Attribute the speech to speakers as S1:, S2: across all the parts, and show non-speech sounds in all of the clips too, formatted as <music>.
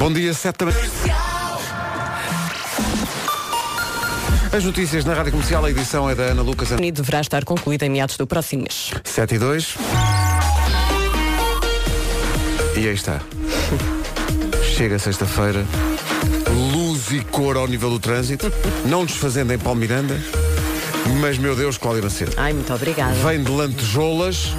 S1: Bom dia, 7 também. As notícias na Rádio Comercial, a edição é da Ana Lucas.
S2: E deverá estar concluída em meados do próximo mês.
S1: 7 e 2. E aí está. Chega sexta-feira. Luz e cor ao nível do trânsito. Não desfazendo em Palmiranda. Mas, meu Deus, Cláudia Macedo.
S2: Ai, muito obrigada.
S1: Vem de lantejoulas,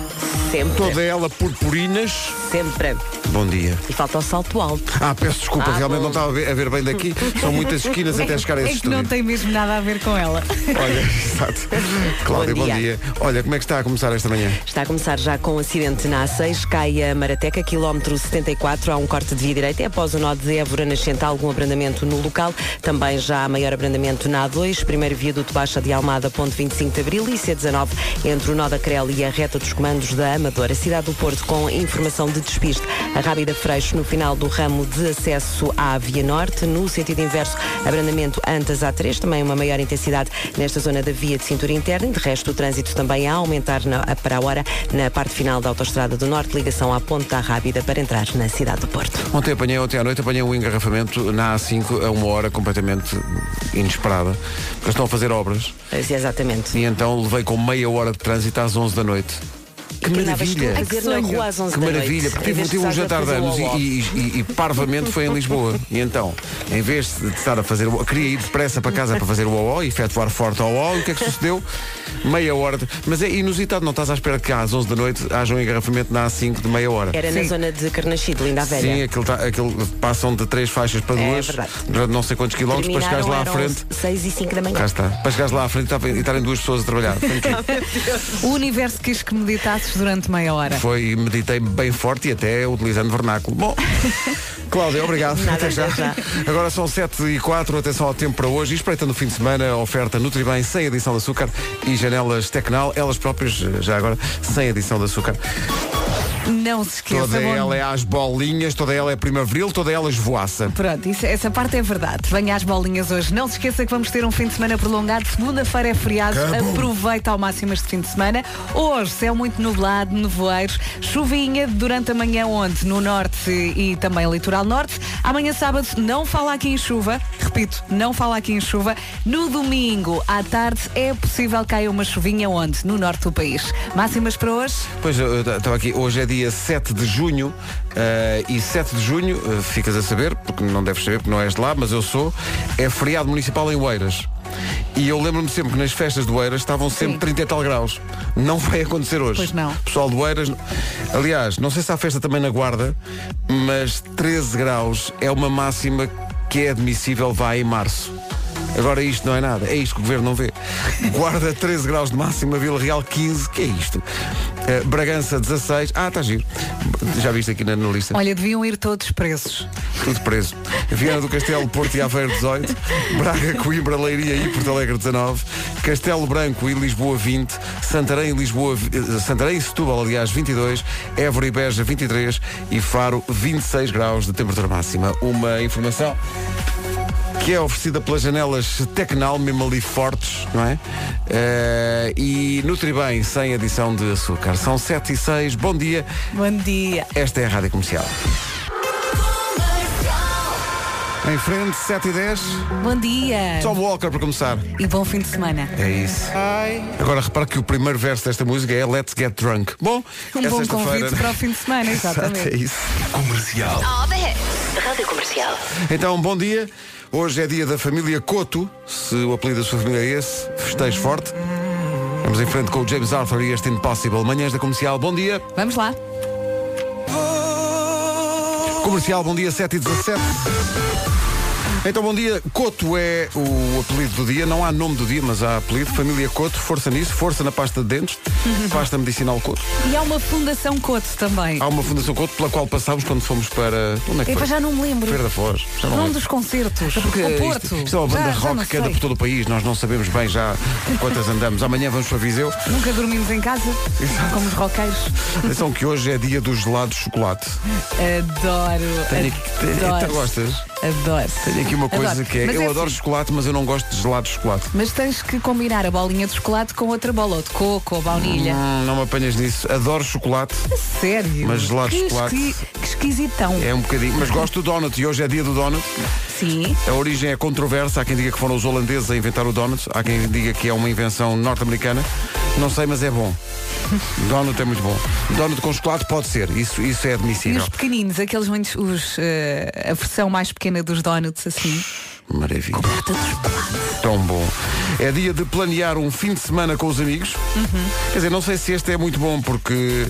S2: Sempre.
S1: toda ela purpurinas.
S2: Sempre.
S1: Bom dia.
S2: E falta o salto alto.
S1: Ah, peço desculpa,
S2: Ah,
S1: realmente
S2: bom.
S1: não estava a ver, a ver bem daqui. São muitas esquinas até chegar a
S3: É
S1: esse
S3: que não
S1: estúdio.
S3: tem mesmo nada a ver com ela.
S1: Olha, <laughs> exato. Cláudia, bom
S2: Bom
S1: dia. Olha, como é que está a começar esta manhã?
S2: Está a começar já com um acidente na A6, cai a Marateca, quilómetro 74, há um corte de via direita. É após o nó de Évora Nascente, há algum abrandamento no local. Também já há maior abrandamento na A2, primeiro viaduto Baixa de Almada, ponto 25 de Abril e C19, entre o nó da Crel e a reta dos comandos da Amadora. Cidade do Porto com informação de despiste. A Rábida Freixo no final do ramo de acesso à Via Norte. No sentido inverso, abrandamento Antas A3, também uma maior intensidade nesta zona da via de cintura interna. E de resto, o trânsito também a aumentar na, para a hora na parte final da Autostrada do Norte, ligação à Ponte da Rábida para entrar na cidade do Porto.
S1: Ontem apanhei, ontem à noite apanhei um engarrafamento na A5 a uma hora completamente inesperada. Porque estão a fazer obras
S2: é, Exatamente.
S1: e então levei com meia hora de trânsito às 11 da noite. Que
S2: que
S1: maravilha!
S2: a fazer na rua às 11
S1: Que
S2: da
S1: maravilha,
S2: noite,
S1: porque tive, tive um jantar de anos e, e- e parvamente foi em Lisboa. E então, em vez de estar a fazer o queria ir depressa para casa para fazer o OO e efetuar forte ao OO, o que é que sucedeu? Meia hora. de- Mas é inusitado, não estás à espera que às 11 da noite haja um engarrafamento na A5 de meia hora.
S2: Era na zona de Carnaxide, linda a velha.
S1: Sim, aquilo, tá, aquilo passam de três faixas para
S2: É
S1: duas,
S2: verdade.
S1: durante não sei quantos quilómetros, para chegares lá à frente.
S2: eram 6 e 5 da manhã.
S1: Cá está. Para chegares lá à frente e e estarem duas pessoas a trabalhar. <laughs>
S3: O universo quis que meditasses durante meia hora.
S1: Foi, meditei bem forte e até utilizando vernáculo. Bom, <laughs> Cláudia, obrigado.
S2: Nada,
S1: até já.
S2: já.
S1: Agora são 7 e 4, atenção ao tempo para hoje. E espreitando o fim de semana, oferta Nutribem sem adição de açúcar e janelas Tecnal, elas próprias, já agora, sem adição de açúcar.
S3: Não se esqueça.
S1: Toda
S3: bom-
S1: ela é às bolinhas, toda ela é primaveril, toda ela esvoaça.
S3: Pronto, isso- essa parte é verdade. Venha às bolinhas hoje. Não se esqueça que vamos ter um fim de semana prolongado. Segunda-feira é feriado. Aproveita ao máximo este fim de semana. Hoje, céu muito nublado, nevoeiros, chuvinha durante a manhã onde? No norte e também litoral norte. Amanhã sábado não fala aqui em chuva. Repito, não fala aqui em chuva. No domingo, à tarde, é possível caia uma chuvinha onde? No norte do país. Máximas para hoje?
S1: Pois, eu estava aqui, hoje é dia 7 de junho eh, e 7 de junho, eh, ficas a saber, porque não deves saber, porque não és de lá, mas eu sou, é feriado municipal em Oeiras. E eu lembro-me sempre que nas festas de Oeiras estavam sempre
S3: Sim.
S1: 30 e tal graus. Não vai acontecer hoje.
S3: Pois não.
S1: Pessoal de Oeiras, aliás, não sei se há festa também na Guarda, mas 13 graus é uma máxima que é admissível vai em março. Agora isto não é nada, é isto que o governo não vê. Guarda <laughs> 13 graus de máxima, Vila Real 15, que é isto? Eh, Bragança 16, ah, está giro. Já viste aqui na, na lista?
S3: Olha, deviam ir todos presos.
S1: Tudo preso. Viana do Castelo, Porto e Aveiro 18, Braga, Coimbra, Leiria e Porto Alegre 19, Castelo Branco e Lisboa 20, Santarém e Lisboa, eh, Santarém e Setúbal, aliás, 22, Évora e Beja 23 e Faro 26 graus de temperatura máxima. Uma informação que é oferecida pelas janelas Tecnal, mesmo ali fortes, não é? Eh, e Nutribem, sem adição de açúcar. São 7 e 6, bom dia,
S3: Bom dia.
S1: esta é a Rádio Comercial. Em frente, 7 e 10.
S3: Bom dia.
S1: Tom Walker para começar.
S3: E bom fim de semana.
S1: É isso. Agora repara que o primeiro verso desta música é Let's Get Drunk. Bom,
S3: Um
S1: é
S3: bom convite para o fim de semana, <laughs>
S1: Exato,
S3: exatamente.
S1: é isso.
S4: Comercial.
S5: All the hits. Rádio Comercial.
S1: Então, bom dia. Hoje é dia da família Coto. Se o apelido da sua família é esse, festejo forte. Vamos em frente com o James Arthur e este Impossible. Manhãs da Comercial, bom dia.
S3: Vamos lá.
S1: Comercial, bom dia, 7 e 17. Então, bom dia. Coto é o apelido do dia. Não há nome do dia, mas há apelido. Família Coto, força nisso, força na pasta de dentes, <laughs> pasta medicinal Coto.
S3: E há uma Fundação Coto também.
S1: Há uma Fundação Coto pela qual passámos quando fomos para. Onde é que
S3: Epá,
S1: foi?
S3: já não me lembro.
S1: Feira da Foz. Já não
S3: Num
S1: lembro.
S3: dos concertos.
S1: Porque
S3: Ao
S1: isto,
S3: Porto.
S1: isto é uma banda
S3: Já- já
S1: rock
S3: não
S1: que anda
S3: sei.
S1: por todo o país. Nós não sabemos bem já quantas andamos. Amanhã vamos para Viseu.
S3: Nunca dormimos em casa, como os roqueiros.
S1: Atenção que hoje é dia dos gelados de chocolate.
S3: Adoro.
S1: Tenho que-
S3: Adoro. <laughs>
S1: Então gostas?
S3: Adoro.
S1: Tenho aqui uma coisa
S3: Adoro.
S1: que é,
S3: Mas
S1: eu
S3: é
S1: adoro
S3: assim.
S1: chocolate, mas eu não gosto de gelado de chocolate.
S3: Mas tens que combinar a bolinha de chocolate com outra bola, ou de coco, ou baunilha.
S1: Hum, não me apanhas nisso. Adoro chocolate,
S3: Sério?
S1: Mas gelado de
S3: que
S1: chocolate-
S3: esqui- Que esquisitão.
S1: é um bocadinho, mas gosto do donut e hoje é dia do donut.
S3: Sim.
S1: A origem é controversa. Há quem diga que foram os holandeses a inventar o donut. Há quem diga que é uma invenção norte-americana. Não sei, mas é bom. <laughs> Donut é muito bom. Donut com chocolate pode ser. Isso, isso é
S3: E
S1: admissível.
S3: os pequeninos, aqueles muitos, os, eh, a versão mais pequena dos donuts, assim.
S1: Maravilha. Tão bom. É dia de planear um fim de semana com os amigos. Quer dizer, não sei se este é muito bom porque.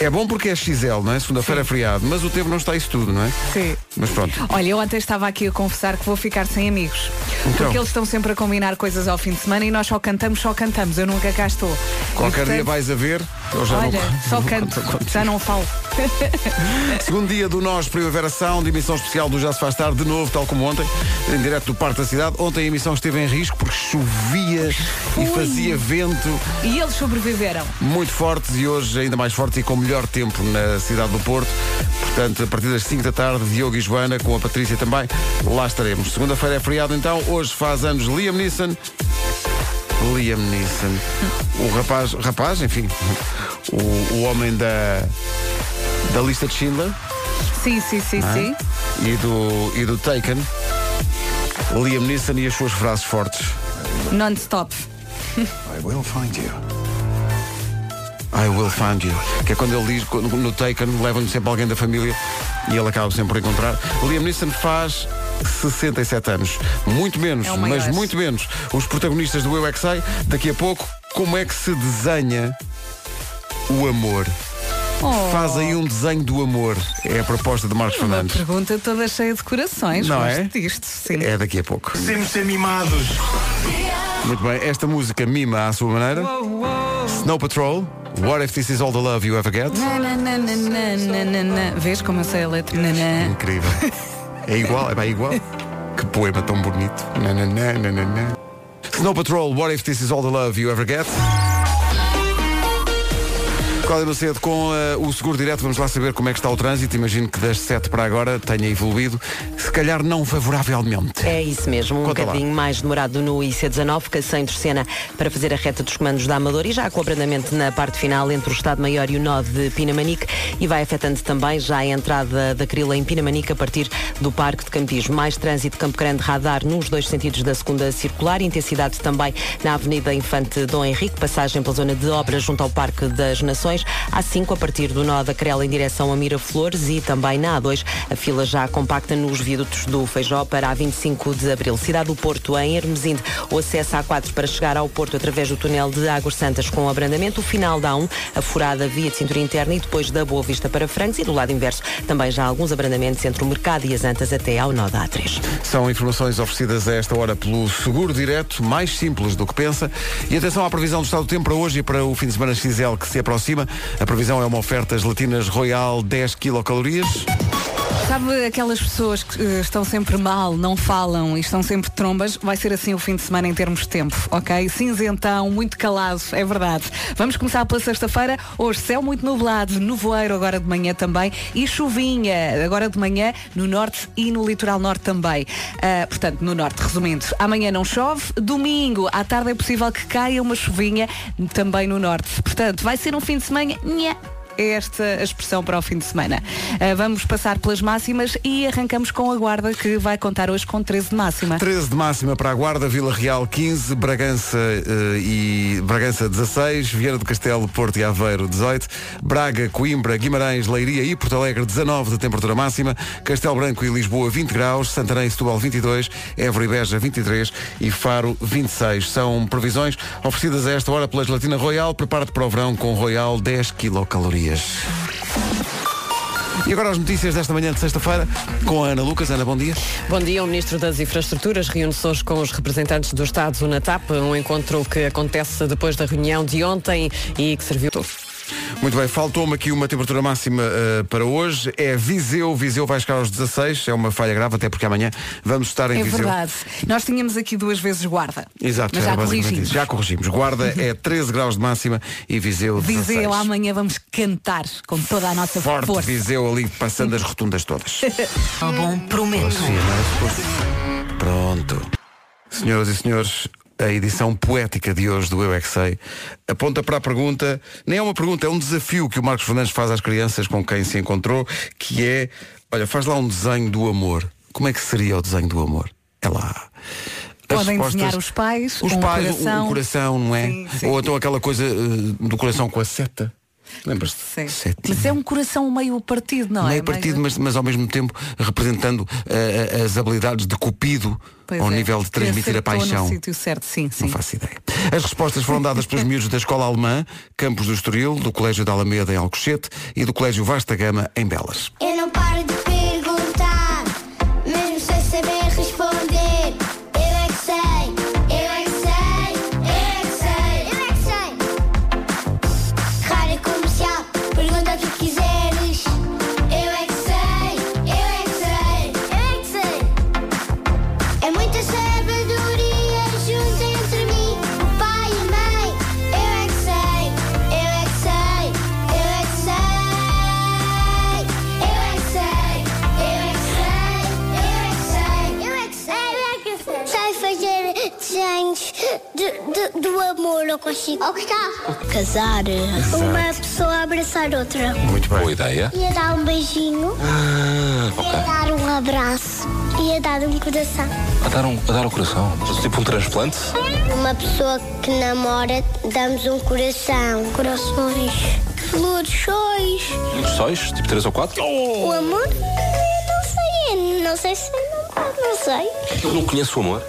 S1: É bom porque é XL, não é? Segunda-feira é feriado, mas o tempo não está isso tudo, não é?
S3: Sim.
S1: Mas pronto.
S3: Olha, eu ontem estava aqui a confessar que vou ficar sem amigos.
S1: Então.
S3: Porque eles estão sempre a combinar coisas ao fim de semana e nós só cantamos, só cantamos. Eu nunca cá estou.
S1: Qualquer
S3: portanto,
S1: dia vais a ver. Eu já
S3: Olha,
S1: não,
S3: só canto, já não falo.
S1: Segundo dia do Nós Primavera Sound, emissão especial do Já se faz tarde, de novo, tal como ontem, em direto do Parque da Cidade. Ontem a emissão esteve em risco porque chovia e
S3: Ui.
S1: fazia vento
S3: E eles sobreviveram.
S1: muito fortes e hoje ainda mais fortes e com melhor tempo na cidade do Porto. Portanto, a partir das 5 da tarde, Diogo e Joana, com a Patrícia também, lá estaremos. Segunda-feira é feriado então, hoje faz anos Liam Neeson. Liam Neeson. O rapaz, rapaz, enfim, o, o homem da, da lista de Schindler
S3: Sim, sim, sim,
S1: Ah.
S3: sim.
S1: e do, e do Taken. Liam Neeson e as suas frases fortes.
S3: Non-stop.
S4: I will find you.
S1: I will find you. Que é quando ele diz, quando- no Taken, levam-lhe sempre alguém da família e ele acaba sempre por encontrar. Liam Neeson faz 67 anos. Muito menos,
S3: É
S1: mas muito menos. Os protagonistas do Eu é Que Sei, daqui a pouco, como é que se desenha o amor?
S3: Oh,
S1: Faz aí um desenho do amor. É a proposta de Marcos
S3: Uma
S1: Fernandes.
S3: pergunta toda cheia de corações.
S1: Não é?
S3: disto, sim.
S1: É daqui a pouco.
S4: Temos ser mimados.
S1: Muito bem, esta música mima à sua maneira. Snow Patrol, What If This Is All the Love You Ever Get?
S3: Na, na, na, na, na, na. Vês como eu sei a letra? Na, na.
S1: Incrível. É igual, é bem igual. Que poema tão bonito. Na, na, na, na, na. Snow Patrol, What If This Is All the Love You Ever Get? Cláudia Macedo com eh, o seguro direto, vamos lá saber como é que está o trânsito. Imagino que das 7 para agora tenha evoluído, se calhar não favoravelmente.
S2: É isso mesmo, um
S1: Conta lá.
S2: bocadinho mais demorado no IC19, que sem Terceira para fazer a reta dos comandos da Amador e já com abrandamento na parte final entre o Estado Maior e o nó de Pinamanique e vai afetando também já a entrada da Crila em Pinamanique a partir do Parque de Campismo. Mais trânsito Campo Grande Radar nos dois sentidos da segunda circular, intensidade também na Avenida Infante Dom Henrique, passagem pela zona de obras junto ao Parque das Nações, A5 a partir do nó da Crela em direção a Miraflores e também na A2 a fila já compacta nos viadutos do Feijó para a 25 de Abril. Cidade do Porto, em Hermesinde, o acesso à A4 para chegar ao Porto através do túnel de Águas Santas com abrandamento, o final da A1, a furada via de cintura interna e depois da Boa Vista para Francos e do lado inverso também já alguns abrandamentos entre o Mercado e as Antas até ao nó da A3.
S1: São informações oferecidas a esta hora pelo Seguro Direto, mais simples do que pensa. E atenção à previsão do estado do tempo para hoje e para o fim de semana XL que se aproxima. A previsão é uma oferta gelatinas Royal 10 quilocalorias.
S3: Sabe aquelas pessoas que eh, estão sempre mal, não falam e estão sempre trombas? Vai ser assim o fim de semana em termos de tempo, ok? Cinzentão, muito calado, é verdade. Vamos começar pela sexta-feira. Hoje, céu muito nublado, nevoeiro agora de manhã também e chuvinha agora de manhã no norte e no litoral norte também. Ah, portanto, no norte, resumindo, amanhã não chove, domingo à tarde é possível que caia uma chuvinha também no norte. Portanto, vai ser um fim de semana. Nha, é esta a expressão para o fim de semana. Ah, vamos passar pelas máximas e arrancamos com a Guarda, que vai contar hoje com 13 de máxima.
S1: 13 de máxima para a Guarda, Vila Real 15, Bragança eh, e Bragança 16, Vieira do Castelo, Porto e Aveiro 18, Braga, Coimbra, Guimarães, Leiria e Porto Alegre 19 de temperatura máxima, Castelo Branco e Lisboa 20 graus, Santarém e Setúbal 22, Évora e Beja 23 e Faro 26. São previsões oferecidas a esta hora pela Gelatina Royal. Prepara-te para o verão com Royal 10 quilocalorias. E agora as notícias desta manhã de sexta-feira com a Ana Lucas. Ana, bom dia.
S6: Bom dia, o Ministro das Infraestruturas reúne-se hoje com os representantes do Estado na TAP, um encontro que acontece depois da reunião de ontem e que serviu.
S1: Muito bem, faltou-me aqui uma temperatura máxima eh, para hoje. É Viseu. Viseu vai chegar aos 16. É uma falha grave, até porque amanhã vamos estar em
S3: É
S1: Viseu.
S3: verdade. Nós tínhamos aqui duas vezes guarda.
S1: Exato,
S3: Mas já corrigimos.
S1: isso. Já corrigimos. Guarda é <laughs> 13 graus de máxima e Viseu 16.
S3: Viseu, amanhã vamos cantar com toda a nossa
S1: Forte
S3: força.
S1: Viseu ali passando as rotundas todas. <laughs>
S5: Tá bom, prometo.
S1: É? Pronto. Senhoras e senhores, a edição poética de hoje do Eu é Que Sei aponta para a pergunta, nem é uma pergunta, é um desafio que o Marcos Fernandes faz às crianças com quem se encontrou, que é, olha, faz lá um desenho do amor. Como é que seria o desenho do amor? É lá. As
S3: Podem
S1: respostas-
S3: desenhar os pais,
S1: os
S3: um
S1: pais,
S3: coração.
S1: um coração, não é?
S3: Sim, sim.
S1: Ou então aquela coisa eh, do coração com a seta. Lembras-te?
S3: Sim.
S1: Setinha.
S3: Mas é um coração meio partido, não é?
S1: meio partido, mas, mas ao mesmo tempo representando eh, as habilidades de Cupido
S3: Pois
S1: ao
S3: é.
S1: nível de transmitir a paixão.
S3: No sítio certo, sim, sim.
S1: Não faço ideia. As respostas foram dadas pelos miúdos da Escola Alemã, Campos do Estoril, do Colégio da Alameda em Alcochete e do Colégio Vasta Gama em Belas.
S7: Eu não paro do amor, eu consigo. Ou gostar. Casar. Uma pessoa abraçar outra.
S1: Muito bem.
S8: Boa ideia.
S7: Ia dar um beijinho. Ia dar um abraço. Ia dar um coração.
S8: A dar, um, a dar o coração. Tipo um transplante.
S7: Uma pessoa que namora, damos um coração. Corações. Flores, sóis.
S8: Sóis, tipo três ou quatro.
S7: O amor? Não sei. Não sei se não, não sei.
S8: Eu não conheço o amor.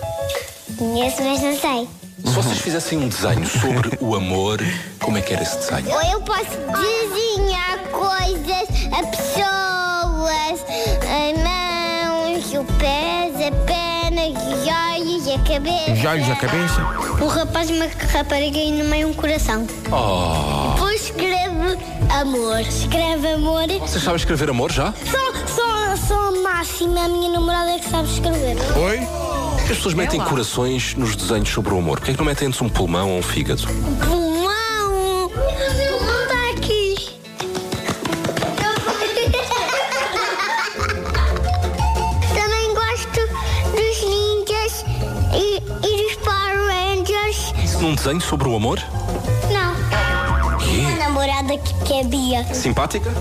S7: Conheço, mas não sei.
S8: Se vocês fizessem um desenho sobre o amor, como é que era esse desenho?
S7: Ou eu posso desenhar coisas a pessoas, a mãos, o pés, a perna, os olhos, a cabeça.
S1: Os olhos, a cabeça.
S7: Um rapaz e uma rapariga e no meio um coração.
S8: Oh,
S7: Depois escreve amor. Escreve amor.
S8: vocês sabem escrever amor já?
S7: Só, só, só a máxima, a minha namorada é que sabe escrever.
S1: Oi?
S8: As pessoas metem corações nos desenhos sobre o amor. Porquê é que não metem antes um pulmão ou um fígado?
S7: Pulmão! Pulmão está aqui. Também gosto dos ninjas e, e dos Power Rangers.
S8: Isso num desenho sobre o amor?
S7: Não.
S8: Quê?
S7: A namorada que, que é Bia.
S8: Simpática?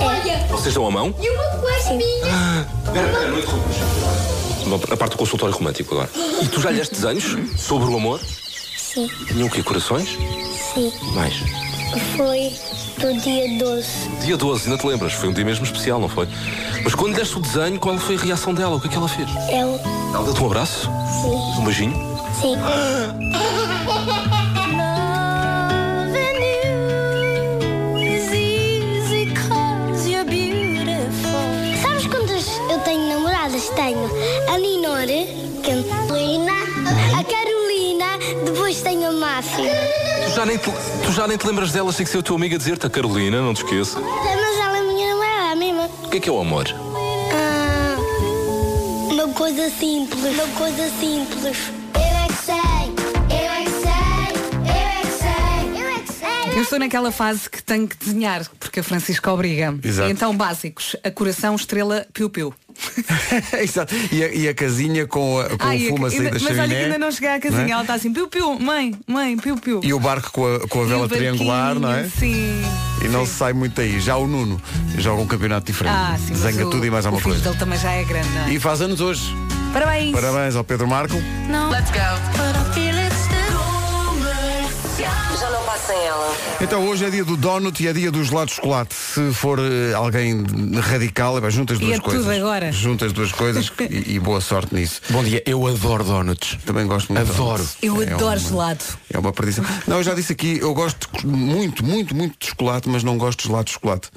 S7: É.
S8: Vocês dão a mão?
S7: E uma cuequinha.
S8: Espera, espera, não interrompas. A parte do consultório romântico agora. E tu já lhes desenhos sobre o amor?
S7: Sim,
S8: Tinham o quê? Corações?
S7: sim.
S8: Mais.
S7: Foi do dia 12.
S8: Dia 12, ainda te lembras? Foi um dia mesmo especial, não foi? Mas quando deste o desenho, qual foi a reação dela? O que é que ela fez?
S7: Eu,
S8: Ela deu-te um abraço?
S7: sim.
S8: Um beijinho?
S7: Sim. Tenho a Máfia.
S8: Tu já nem te, tu já nem te lembras dela, sei que ser o teu amigo a dizer-te a Carolina, não te esqueça.
S7: Mas ela é minha namorada, a mesma.
S8: O que é que é o amor?
S7: Ah, uma coisa simples, uma coisa simples. Eu é que sei, eu é que sei, eu é que sei, eu é que sei.
S3: Eu estou naquela fase que tenho que desenhar, porque a Francisca obriga-me.
S1: Exato.
S3: Então, básicos, a coração, estrela, piu-piu. <laughs>
S1: Exato. E a, e a casinha com, a, com
S3: Ai,
S1: o fumo a sair
S3: ainda-
S1: da
S3: mas olha
S1: chaminé.
S3: que ainda não cheguei à casinha,
S1: é?
S3: ela está assim, piu-piu, mãe, mãe, piu-piu.
S1: E o barco com a, com a
S3: o
S1: vela triangular, não é?
S3: Sim.
S1: E não
S3: sim.
S1: se sai muito daí. Já o Nuno joga um campeonato diferente.
S3: Ah, sim, mas
S1: Desenha
S3: o-
S1: tudo e mais
S3: o
S1: alguma
S3: filho
S1: coisa.
S3: dele também já é grande, não é?
S1: E faz anos hoje.
S3: Parabéns.
S1: Parabéns ao Pedro Marco.
S5: Já não passa em ela.
S1: Então hoje é dia do donut e é dia do gelado de chocolate. Se for eh, alguém radical, é, pá, junta as
S3: E
S1: duas
S3: é tudo
S1: coisas.
S3: agora.
S1: Junta as duas coisas <laughs> e, e boa sorte nisso.
S8: Bom dia, eu adoro donuts.
S1: Também gosto muito de
S8: Adoro.
S1: donuts.
S3: Eu
S1: É
S3: adoro
S1: uma-
S3: gelado.
S1: É uma perdição. Não, eu já disse aqui, eu gosto muito, muito, muito de chocolate, mas não gosto de gelado de chocolate.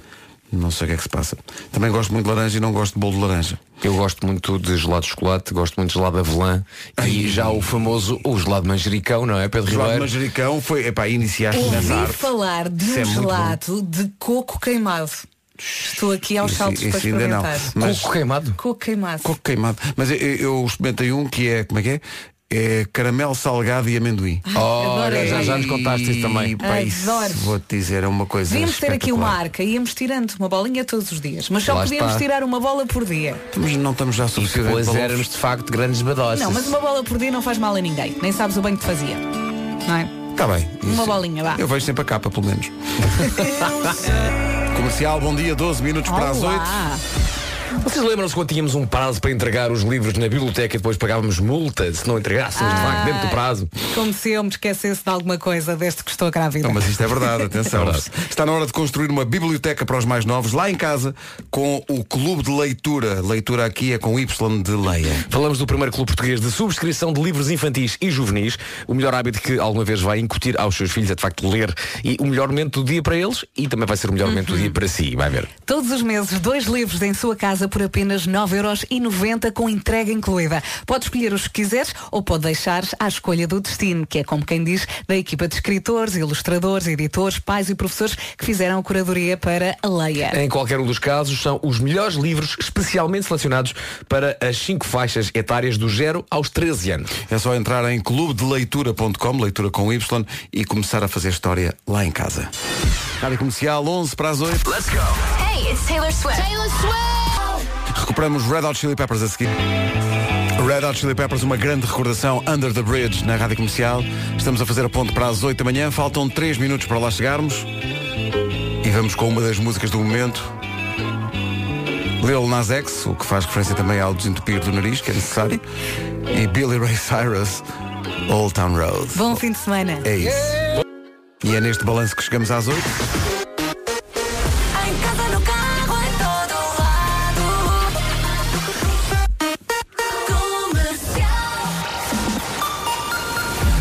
S1: Não sei o que é que se passa. Também gosto muito de laranja e não gosto de bolo de laranja.
S9: Eu gosto muito de gelado de chocolate, gosto muito de gelado de avelã e já o famoso, o gelado de manjericão, não é, Pedro
S1: Gelado de
S9: Ribeiro?
S1: manjericão foi, epá, iniciaste
S3: Ouvi
S1: nessa arte.
S3: falar de
S1: Isso
S3: um
S1: é muito
S3: gelado de coco queimado. Estou aqui aos
S1: Isso-
S3: saltos
S1: isso
S3: para
S1: ainda não.
S3: experimentar.
S1: Mas-
S9: Coco queimado.
S3: Coco queimado.
S1: Coco queimado. Mas eu, eu experimentei um que é, como é que é? É caramelo salgado e amendoim.
S9: Ora,
S3: Adoro.
S9: já, já nos contaste isso também.
S1: Vou-te dizer, é uma coisa
S3: Devíamos ter aqui uma arca e íamos tirando uma bolinha todos os dias. Mas só
S9: Lá
S3: podíamos
S9: está.
S3: tirar uma bola por dia.
S1: Mas não estamos já
S9: E
S1: suficientemente
S9: depois éramos de facto grandes badossas.
S3: Não, mas uma bola por dia não faz mal a ninguém. Nem sabes o bem que te fazia. Não é?
S1: Está bem.
S3: Uma bolinha, vá.
S1: Eu vejo sempre a capa, pelo menos. <laughs> Comercial, bom dia, 12 minutos para as 8.
S3: Olá.
S9: Vocês lembram-se quando tínhamos um prazo para entregar os livros na biblioteca e depois pagávamos multa se não entregássemos de facto dentro do prazo?
S3: Como se eu me esquecesse de alguma coisa desde que estou grávida.
S1: Não, mas isto é verdade, <laughs> atenção.
S9: É verdade.
S1: Está na hora de construir uma biblioteca para os mais novos, lá em casa, com o Clube de Leitura. Leitura aqui é com Y de Leia.
S9: Falamos do primeiro clube português de subscrição de livros infantis e juvenis. O melhor hábito que alguma vez vai incutir aos seus filhos é de facto ler. E o melhor momento do dia para eles e também vai ser o melhor momento do dia para si. Vai ver.
S3: Todos os meses, dois livros em sua casa por apenas 9,90€ com entrega incluída. Pode escolher os que quiseres ou pode deixar à escolha do destino, que é como quem diz, da equipa de escritores, ilustradores, editores, pais e professores que fizeram a curadoria para a Leia.
S9: Em qualquer um dos casos, são os melhores livros especialmente selecionados para as cinco faixas etárias do 0 aos 13 anos.
S1: É só entrar em clubedeleitura.com, leitura com Y, e começar a fazer história lá em casa. Rádio Comercial, 11 para as 8.
S5: Hey, it's Taylor Swift. Taylor Swift.
S1: Recuperamos Red Hot Chili Peppers a seguir. Red Hot Chili Peppers, uma grande recordação, Under the Bridge, na Rádio Comercial. Estamos a fazer a ponte para as 8 da manhã, faltam 3 minutos para lá chegarmos. E vamos com uma das músicas do momento. Lil Nas X, o que faz referência também ao desentupir do nariz, que é necessário. E Billy Ray Cyrus, Old Town Road.
S3: Bom fim de semana.
S1: É isso. E é neste balanço que chegamos às 8.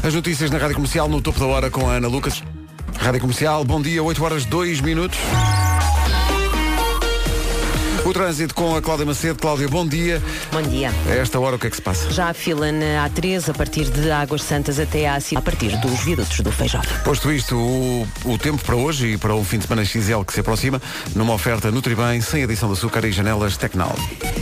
S1: As notícias na Rádio Comercial no topo da hora com a Ana Lucas. Rádio Comercial, bom dia, 8 horas 2 minutos. O trânsito com a Cláudia Macedo. Cláudia, bom dia.
S2: Bom dia.
S1: A esta hora o que é que se passa?
S2: Já há fila na A3 a partir de Águas Santas até à a partir dos viadutos do Feijó.
S1: Posto isto, o, o tempo para hoje e para o fim de semana XL que se aproxima, numa oferta Nutribem, sem adição de açúcar e janelas Tecnal.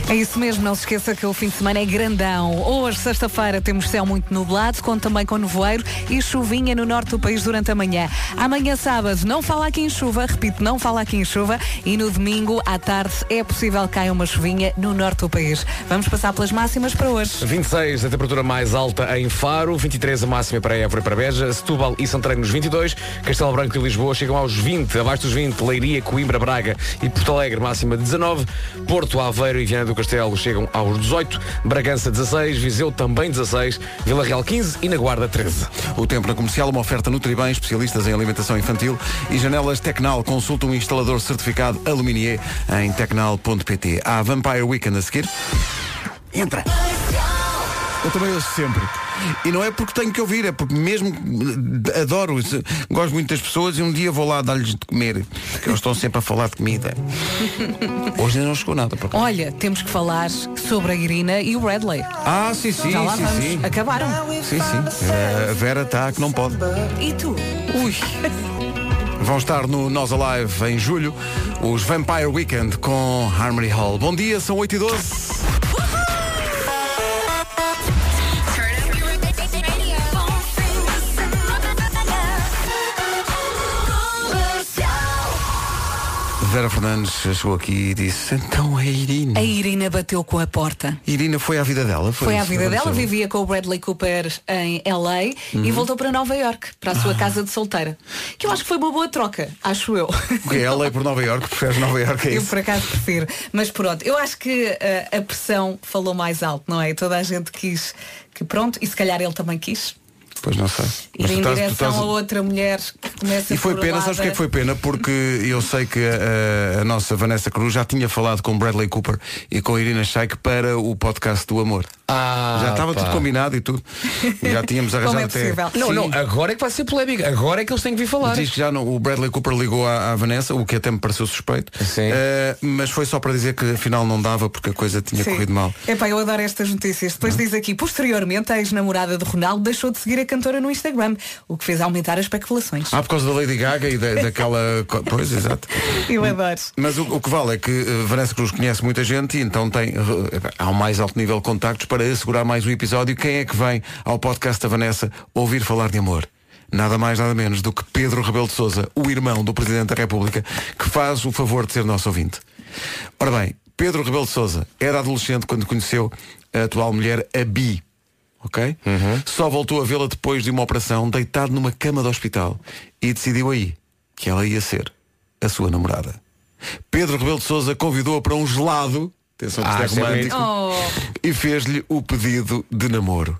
S3: É isso mesmo, não se esqueça que o fim de semana é grandão. Hoje, sexta-feira, temos céu muito nublado, com também com nevoeiro e chuvinha no norte do país durante a manhã. Amanhã, sábado, não fala aqui em chuva, repito, não fala aqui em chuva. E no domingo, à tarde, é possível que caia uma chuvinha no norte do país. Vamos passar pelas máximas para hoje.
S9: 26 a temperatura mais alta em Faro, 23 a máxima para Évora e para Beja, Setúbal e Santarém nos 22, Castelo Branco e Lisboa chegam aos 20, abaixo dos 20, Leiria, Coimbra, Braga e Porto Alegre máxima de 19, Porto, Aveiro e Viana do Castelo chegam aos 18, Bragança 16, Viseu também 16, Vila Real 15 e na Guarda 13.
S1: O tempo na comercial, uma oferta Nutribem, especialistas em alimentação infantil e janelas Tecnal. Consulta um instalador certificado Aluminier em tecnal.pt. Há Vampire Weekend a seguir. Entra! Eu também ouço sempre. E não é porque tenho que ouvir, é porque mesmo eh, adoro, gosto muito das pessoas e um dia vou lá dar-lhes de comer, porque eles estão sempre a falar de comida. Hoje ainda não chegou nada para cá.
S3: Olha, temos que falar sobre a Irina e o Bradley.
S1: Ah, sim, sim,
S3: Já lá
S1: sim,
S3: vamos.
S1: sim.
S3: Acabaram.
S1: Sim, sim. Eh, A Vera está que não pode.
S3: E tu?
S1: Ui. <laughs> Vão estar no Nós Alive em julho, os Vampire Weekend com Harmony Hall. Bom dia, são 8 e 12. Vera Fernandes chegou aqui e disse, então é Irina.
S3: A Irina bateu com a porta.
S1: Irina foi à vida dela? Foi,
S3: Foi à vida dela, vivia com o Bradley Cooper em LA e
S1: Uhum.
S3: voltou para Nova York, para a
S1: Ah.
S3: sua casa de solteira. Que eu acho que foi uma boa troca, acho eu.
S1: O que é ela é por Nova Iorque? Preferes Nova Iorque? É
S3: Eu
S1: isso?
S3: por acaso prefiro. Mas pronto, eu acho que uh, a pressão falou mais alto, não é? Toda a gente quis que pronto, e se calhar ele também quis.
S1: Pois não sei.
S3: Ir
S1: Mas tu
S3: em
S1: estás- tu
S3: direção
S1: estás-
S3: a outra mulher que começa
S1: E foi
S3: por
S1: pena, sabes porque é que foi pena? Porque eu sei que a, a nossa Vanessa Cruz já tinha falado com Bradley Cooper e com Irina Shayk para o podcast do amor.
S9: Ah,
S1: já estava
S9: pá.
S1: tudo combinado e tudo. Já tínhamos
S3: Como
S1: arranjado
S3: é
S1: até.
S3: possível?
S9: Não,
S1: Sim.
S9: não, agora é que vai ser polémica. Agora é que eles têm que vir falar.
S1: Diz que já não, o Bradley Cooper ligou à, à Vanessa, o que até me pareceu suspeito.
S9: Sim.
S1: Eh, mas foi só para dizer que afinal não dava porque a coisa tinha
S3: Sim.
S1: corrido mal.
S3: Epá, eu adoro estas notícias. Depois diz aqui, posteriormente, a ex-namorada de Ronaldo deixou de seguir a cantora no Instagram, o que fez aumentar as especulações.
S1: Ah, por causa da Lady Gaga e da- <laughs> daquela. Pois, exato.
S3: Eu adoro.
S1: Mas o, o que vale é que eh, Vanessa Cruz conhece muita gente e então tem eh, há um mais alto nível de contactos para assegurar mais o episódio. Quem é que vem ao podcast da Vanessa ouvir falar de amor? Nada mais, nada menos do que Pedro Rebelo de Sousa, o irmão do Presidente da República, que faz o favor de ser nosso ouvinte. Ora bem, Pedro Rebelo de Sousa era adolescente quando conheceu a atual mulher, a Bi. Ok? Só voltou a vê-la depois de uma operação, deitado numa cama de hospital. E decidiu aí que ela ia ser a sua namorada. Pedro Rebelo de Sousa convidou-a para um gelado, atenção que
S9: Ah,
S1: isto é
S9: é
S1: romântico,
S3: Oh,
S1: e fez-lhe o pedido de namoro.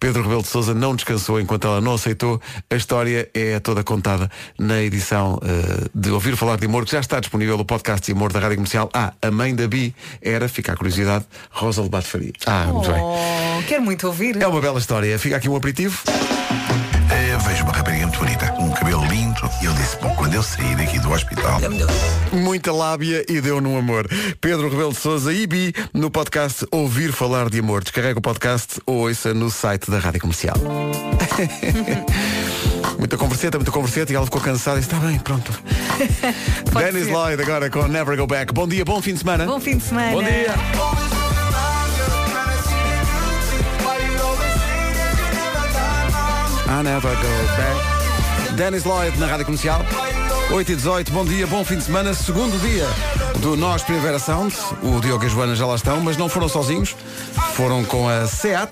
S1: Pedro Rebelo de Sousa não descansou enquanto ela não aceitou. A história é toda contada na edição eh, de Ouvir Falar de Amor, que já está disponível no podcast de Amor da Rádio Comercial. Ah, a mãe da Bi era, fica a curiosidade, Rosa Lobato Faria.
S9: Ah, muito bem.
S3: oh, quero muito ouvir.
S1: É uma bela história. Fica aqui um aperitivo.
S4: Eh, vejo uma rapariga muito bonita, um cabelo lindo, e eu disse, bom, quando eu sair daqui do hospital,
S1: Muita lábia e deu no amor. Pedro Rebelo de Sousa e Bi no podcast Ouvir Falar de Amor. Descarrega o podcast ou ouça no site da Rádio Comercial. <laughs> muita converseta, muita converseta e ela ficou cansada e disse, está bem, pronto. <laughs> Dennis
S3: ser.
S1: Lloyd agora com Never Go Back. Bom dia, bom fim de semana.
S3: Bom fim de semana.
S9: Bom dia.
S1: I never go back. Dennis Lloyd na Rádio Comercial. 8 e 18, bom dia, bom fim de semana. Segundo dia do Nós Primavera Sound. O Diogo e a Joana já lá estão, mas não foram sozinhos. Foram com a SEAT.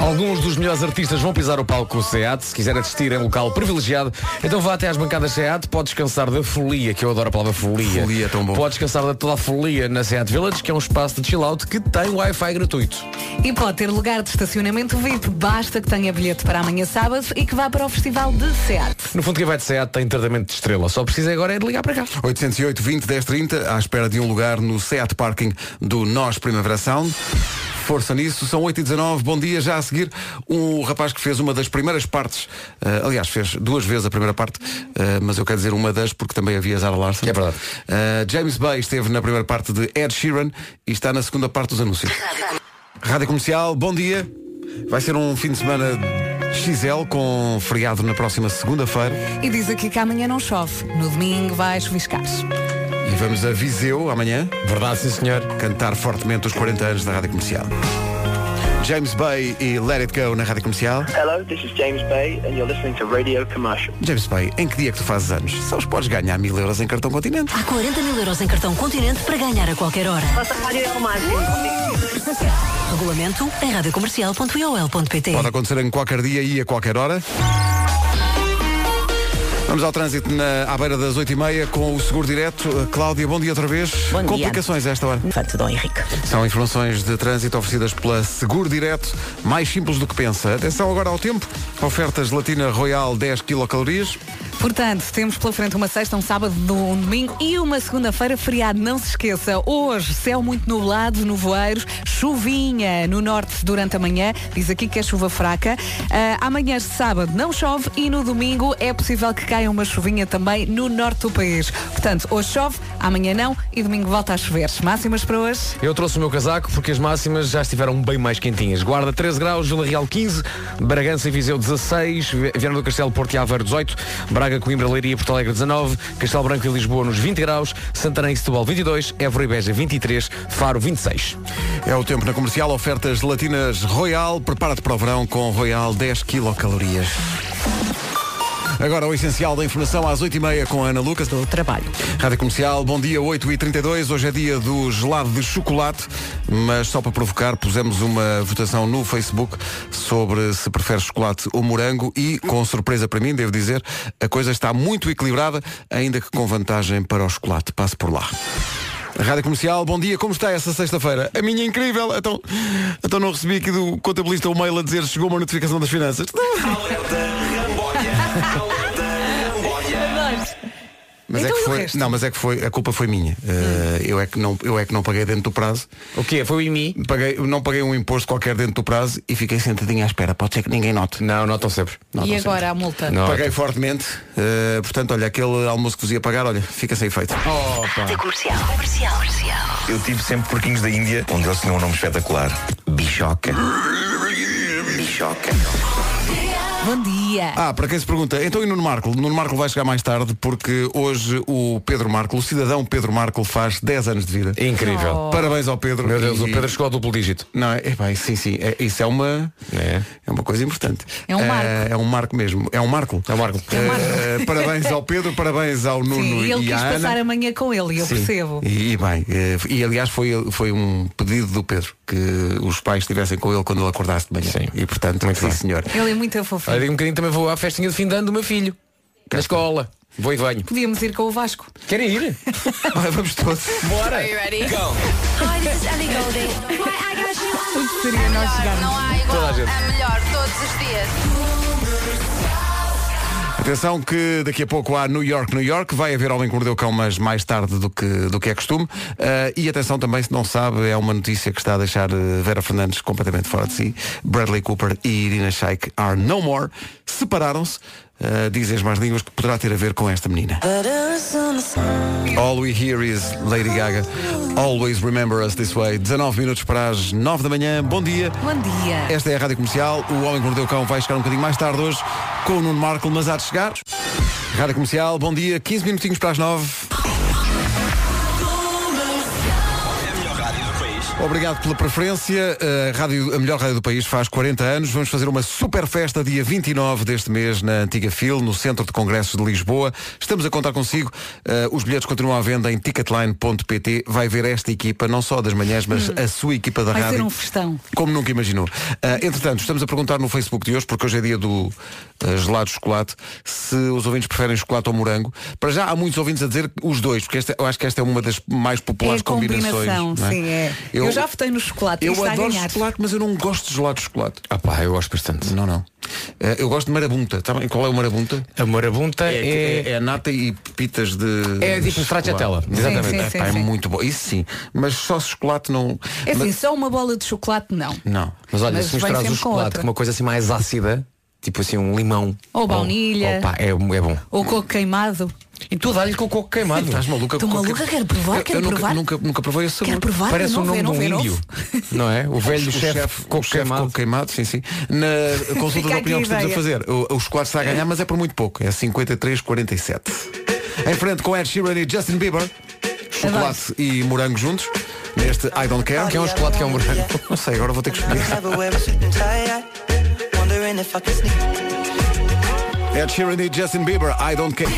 S9: Alguns dos melhores artistas vão pisar o palco com o SEAT. Se quiser assistir em local privilegiado, então vá até às bancadas SEAT. Pode descansar da folia, que eu adoro a palavra folia.
S1: Folia é tão bom.
S9: Pode descansar de toda a folia na SEAT Village, que é um espaço de chill out que tem Wi-Fi gratuito.
S3: E pode ter lugar de estacionamento VIP. Basta que tenha bilhete para amanhã sábado e que vá para o Festival de SEAT.
S9: No fundo, quem vai de SEAT tem tratamento de estrela. Só precisa agora é de ligar para cá.
S1: 808 20 10 30 à espera de um lugar no SEAT Parking do Nós Primavera Sound. Força nisso, são 8 e 19 bom dia. Já a seguir, um rapaz que fez uma das primeiras partes, eh, aliás, fez duas vezes a primeira parte, eh, mas eu quero dizer uma das porque também havia Zara Larson.
S9: É verdade.
S1: Eh, James Bay esteve na primeira parte de Ed Sheeran e está na segunda parte dos anúncios. Rádio Comercial, bom dia. Vai ser um fim de semana XL com feriado na próxima segunda-feira.
S3: E diz aqui que amanhã não chove. No domingo vai chuviscar.
S1: E vamos a Viseu amanhã.
S9: Verdade, sim senhor.
S1: cantar fortemente os 40 anos da Rádio Comercial. James Bay e Let It Go na Rádio Comercial.
S10: Hello, this is James Bay, and you're listening to Radio Commercial.
S1: James Bay, em que dia que tu fazes anos? Sabes que podes ganhar mil euros em cartão continente.
S5: Há 40 mil euros em cartão Continente para ganhar a qualquer hora.
S10: Nossa rádio é o máximo.
S5: Regulamento em radiocomercial.iol.pt
S1: Pode acontecer em qualquer dia e a qualquer hora. Vamos ao trânsito na, à beira das 8h30 com o Seguro Direto. Uh, Cláudia, bom dia outra vez.
S2: Bom dia.
S1: Complicações esta hora.
S2: Infante Dom Henrique.
S1: São informações de trânsito oferecidas pela Seguro Direto, mais simples do que pensa. Atenção agora ao tempo. Ofertas Latina Royal 10 quilocalorias.
S3: Portanto, temos pela frente uma sexta, um sábado, um domingo e uma segunda-feira feriado. Não se esqueça, hoje céu muito nublado, nevoeiros, chuvinha no norte durante a manhã. Diz aqui que é chuva fraca. Ah, amanhã, sábado, não chove e no domingo é possível que caia uma chuvinha também no norte do país. Portanto, hoje chove, amanhã não e domingo volta a chover. Máximas para hoje?
S9: Eu trouxe o meu casaco porque as máximas já estiveram bem mais quentinhas. Guarda 13 graus, Vila Real 15, Bragança e Viseu 16, Viana do Castelo, Porto e Aveiro 18, Braga, Coimbra, Leiria Porto Alegre 19, Castelo Branco e Lisboa nos 20 graus, Santarém e Setúbal 22, Évora e Beja 23, Faro 26.
S1: É o tempo na comercial, ofertas latinas Royal. Prepara-te para o verão com Royal 10 quilocalorias. Agora o essencial da informação às 8h30 com a Ana Lucas.
S2: Do trabalho.
S1: Rádio Comercial, bom dia, 8h32. Hoje é dia do gelado de chocolate, mas só para provocar, pusemos uma votação no Facebook sobre se prefere chocolate ou morango e, com surpresa para mim, devo dizer, a coisa está muito equilibrada, ainda que com vantagem para o chocolate. Passe por lá. Rádio Comercial, bom dia, como está essa sexta-feira? A minha é incrível, então, então não recebi aqui do contabilista o mail a dizer chegou uma notificação das finanças. Mas
S3: Então
S1: é que foi, não, mas é que foi, a culpa foi minha. Eh, eu, é que não, eu é que não paguei dentro do prazo.
S9: O quê? Foi o IMI?
S1: Paguei, não paguei um imposto qualquer dentro do prazo e fiquei sentadinho à espera. Pode ser que ninguém note.
S9: Não, notam sempre.
S1: Notam
S3: e
S1: sempre.
S3: agora a multa?
S9: Não.
S1: Paguei fortemente. eh, portanto, olha, aquele almoço que vos ia pagar, olha, fica sem efeito.
S9: Opa.
S5: Comercial. Comercial. Comercial.
S4: Eu tive sempre porquinhos da Índia, onde eles tinham um nome espetacular. Bichoca. Bichoca.
S3: Bom dia.
S1: Ah, para quem se pergunta, então e Nuno Marco? Nuno Marco vai chegar mais tarde porque hoje o Pedro Marco, o cidadão Pedro Marco, faz 10 anos de vida.
S9: Incrível.
S1: Parabéns ao Pedro.
S9: Meu Deus,
S1: E-
S9: o Pedro chegou ao duplo dígito.
S1: Não, é, é bem, sim, sim. é- isso é uma,
S9: É.
S1: é uma coisa importante.
S3: É um marco.
S1: É, um marco mesmo. É um marco.
S9: É um marco.
S1: Eh, parabéns ao Pedro, parabéns ao Nuno
S3: Sim, ele
S1: e
S3: quis
S1: à Ana.
S3: passar amanhã com ele e eu
S1: Sim.
S3: percebo.
S1: E, e bem, eh, e aliás foi, foi um pedido do Pedro que os pais estivessem com ele quando ele acordasse de manhã.
S9: Sim.
S1: E portanto,
S9: Muito
S1: sim
S9: bem.
S1: senhor.
S3: Ele é muito fofinho.
S9: Um bocadinho também vou à festinha de fim de ano do meu filho. Na escola. Vou e venho.
S3: Podíamos ir com o Vasco.
S9: Querem ir? <laughs>
S1: Olha, vamos todos.
S9: Bora!
S5: Hi, this is Ellie Golding. Hi, I got you.
S3: Seria nós chegarmos.
S5: Não há igual.
S9: Toda a gente.
S5: É melhor todos os dias.
S1: Atenção que daqui a pouco há New York, New York. Vai haver Homem que Mordeu Cão, mas mais tarde do que, do que é costume. Ah, e atenção também, se não sabe, é uma notícia que está a deixar eh, Vera Fernandes completamente fora de si. Bradley Cooper e Irina Shayk are no more. Separaram-se. Ah, dizem as más línguas que poderá ter a ver com esta menina. All we hear is Lady Gaga. Always remember us this way. 19 minutos para as 9 da manhã. Bom dia.
S3: Bom dia.
S1: Esta é a Rádio Comercial. O Homem que Mordeu o Cão vai chegar um bocadinho mais tarde hoje com o Nuno Marco, mas há de chegar. Rádio Comercial, bom dia. 15 minutinhos para as 9. Obrigado pela preferência. A, rádio, a melhor rádio do país faz 40 anos. Vamos fazer uma super festa dia 29 deste mês na Antiga Fil, no Centro de Congressos de Lisboa. Estamos a contar consigo. Uh, os bilhetes continuam à venda em ticketline.pt. Vai ver esta equipa, não só das manhãs, mas a sua equipa da
S3: Hum. Vai
S1: rádio.
S3: ser um festão.
S1: Como nunca imaginou. Ah, entretanto, estamos a perguntar no Facebook de hoje, porque hoje é dia do ah, gelado de chocolate, se os ouvintes preferem chocolate ou morango. Para já há muitos ouvintes a dizer os dois, porque esta, eu acho que esta é uma das mais
S3: É
S1: populares
S3: a
S1: combinações.
S3: combinação,
S1: não é?
S3: sim, é. Eu, já votei no chocolate.
S1: Eu adoro
S3: ganhar.
S1: chocolate, mas eu não gosto de gelado de chocolate.
S9: Ah pá, eu gosto bastante.
S1: Não, não. Ah, eu gosto de marabunta. Sabem qual é o marabunta?
S9: A marabunta
S1: É,
S9: é...
S1: é, é nata e pepitas de.
S9: É tipo
S1: de
S9: stracciatella.
S1: chocolate.
S9: Exatamente.
S3: Sim,
S1: É,
S3: sim,
S1: pá, é muito bom. Isso sim. Mas só chocolate não.
S3: É assim,
S1: Mas-
S3: só uma bola de chocolate não.
S1: Não.
S9: Mas olha,
S3: Mas
S9: se misturares o
S3: com
S9: chocolate
S3: outra.
S9: com uma coisa assim mais ácida, tipo assim um limão.
S3: Ou baunilha.
S9: Opa, é, é bom.
S3: Ou coco queimado.
S9: E tu dá-lhe com o coco queimado.
S1: Estás maluca?
S3: Estou maluca, quero provar,
S1: Eu-
S3: quero
S1: eu nunca,
S3: provar.
S1: Nunca, nunca provei esse sabor.
S3: Quero provar.
S9: Parece o nome de um índio. Não é? O <laughs> velho
S1: o
S9: chefe
S1: chefe
S9: coco
S1: o chefe
S9: queimado.
S1: coco queimado, sim, sim. Na <laughs> consulta de opinião que estamos a fazer, o, o chocolate está a ganhar, mas é por muito pouco. É 53,47. Em frente com Ed Sheeran e Justin Bieber. Chocolate e morango juntos. Neste I Don't Care.
S9: Que é um chocolate que é um morango.
S1: Não sei, agora vou ter que escolher. Ed Sheeran e Justin Bieber, I Don't Care.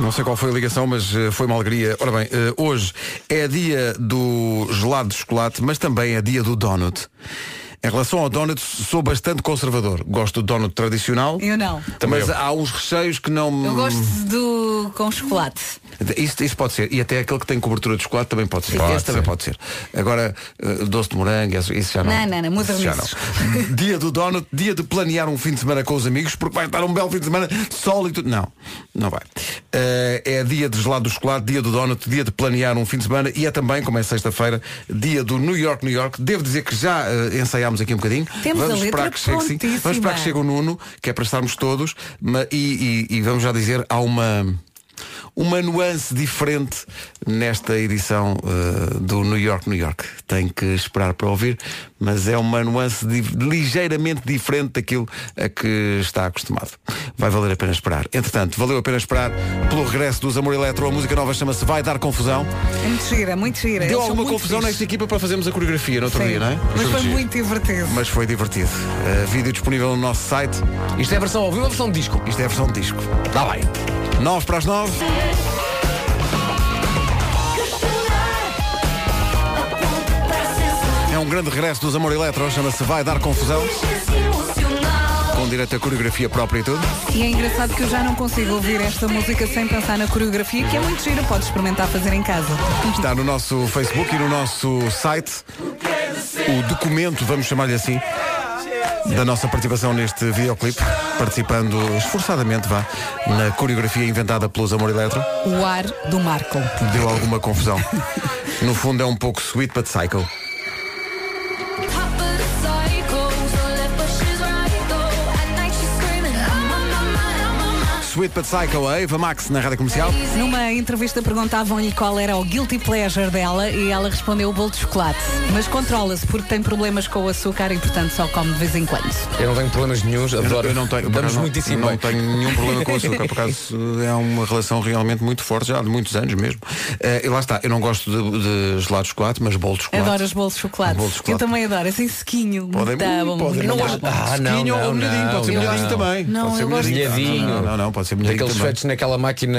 S1: Não sei qual foi a ligação, mas eh, foi uma alegria. Ora bem, eh, hoje é dia do gelado de chocolate, mas também é dia do donut. Em relação ao donut, sou bastante conservador. Gosto do donut tradicional.
S3: Eu não.
S1: mas
S9: eu.
S1: há uns recheios que não.
S3: Eu gosto do com chocolate.
S1: Isso, isso pode ser. E até aquele que tem cobertura de chocolate também pode ser.
S9: Pode
S1: Esse também
S9: ser.
S1: pode ser. Agora, eh, doce de morango, isso já não.
S3: Não, não, não,
S1: Isso já não. <laughs> Dia do donut, dia de planear um fim de semana com os amigos, porque vai estar um belo fim de semana, sol e tudo. Não, não vai. Eh, é dia de gelado do chocolate, dia do donut, dia de planear um fim de semana e é também, como é sexta-feira, dia do New York, New York. Devo dizer que já eh, ensaiámos aqui um bocadinho.
S3: Temos
S1: vamos esperar que chegue, sim. Vamos esperar que chegue o Nuno, que é para estarmos todos, e, e- e vamos já dizer, há uma uma nuance diferente nesta edição eh, do New York, New York. Tem que esperar para ouvir, mas é uma nuance di- ligeiramente diferente daquilo a que está acostumado. Vai valer a pena esperar. Entretanto, valeu a pena esperar pelo regresso dos Amor Eletro. A música nova chama-se Vai Dar Confusão.
S3: É muito gira, muito gira.
S1: Deu
S3: Eles
S1: alguma confusão
S3: fixe.
S1: nesta equipa para fazermos a coreografia no outro
S3: Sim.
S1: dia, não é?
S3: Mas foi muito divertido.
S1: Mas foi divertido. Eh, vídeo disponível no nosso site.
S9: Isto é a versão ao vivo ou a versão de disco?
S1: Isto é a versão de disco.
S9: Dá bem.
S1: 9 para as 9. É um grande regresso dos Amor Eletro, chama-se Vai Dar Confusão. com direito a coreografia própria e tudo.
S3: E é engraçado que eu já não consigo ouvir esta música sem pensar na coreografia, que é muito gira, podes experimentar fazer em casa.
S1: Está no nosso Facebook e no nosso site o documento, vamos chamar-lhe assim, da nossa participação neste videoclipe, participando esforçadamente, vá, na coreografia inventada pelos Amor Eletro.
S3: O ar do Marco.
S1: Deu alguma confusão. No fundo é um pouco sweet but psycho. Sweet but Psycho, a Eva Max na rádio comercial.
S3: Numa entrevista perguntavam-lhe qual era o guilty pleasure dela e ela respondeu o bolo de chocolate. Mas controla-se porque tem problemas com o açúcar e portanto só come de vez em quando.
S9: Eu não tenho problemas nenhums, adoro.
S1: Eu não tenho,
S9: Damos
S1: não,
S9: muitíssimo
S1: não
S9: bem.
S1: tenho nenhum problema com o açúcar, por acaso <laughs> é uma relação realmente muito forte, já há de muitos anos mesmo. Eh, e lá está, eu não gosto de, de gelado de chocolate, mas bolo de chocolate.
S3: Adoras bolos de chocolate.
S1: Bolo de chocolate.
S3: Eu também adoro, assim sequinho.
S1: Podem,
S3: muito bom,
S1: podem, não gosto.
S9: Ah, não,
S1: Sequinho
S9: não,
S1: ou molhadinho,
S9: não,
S1: pode ser
S9: não,
S1: molhadinho também.
S3: Não,
S1: pode ser
S3: eu gosto
S9: molhadinho.
S1: Não, não, não, pode ser
S9: Daqueles
S1: também.
S9: feitos naquela máquina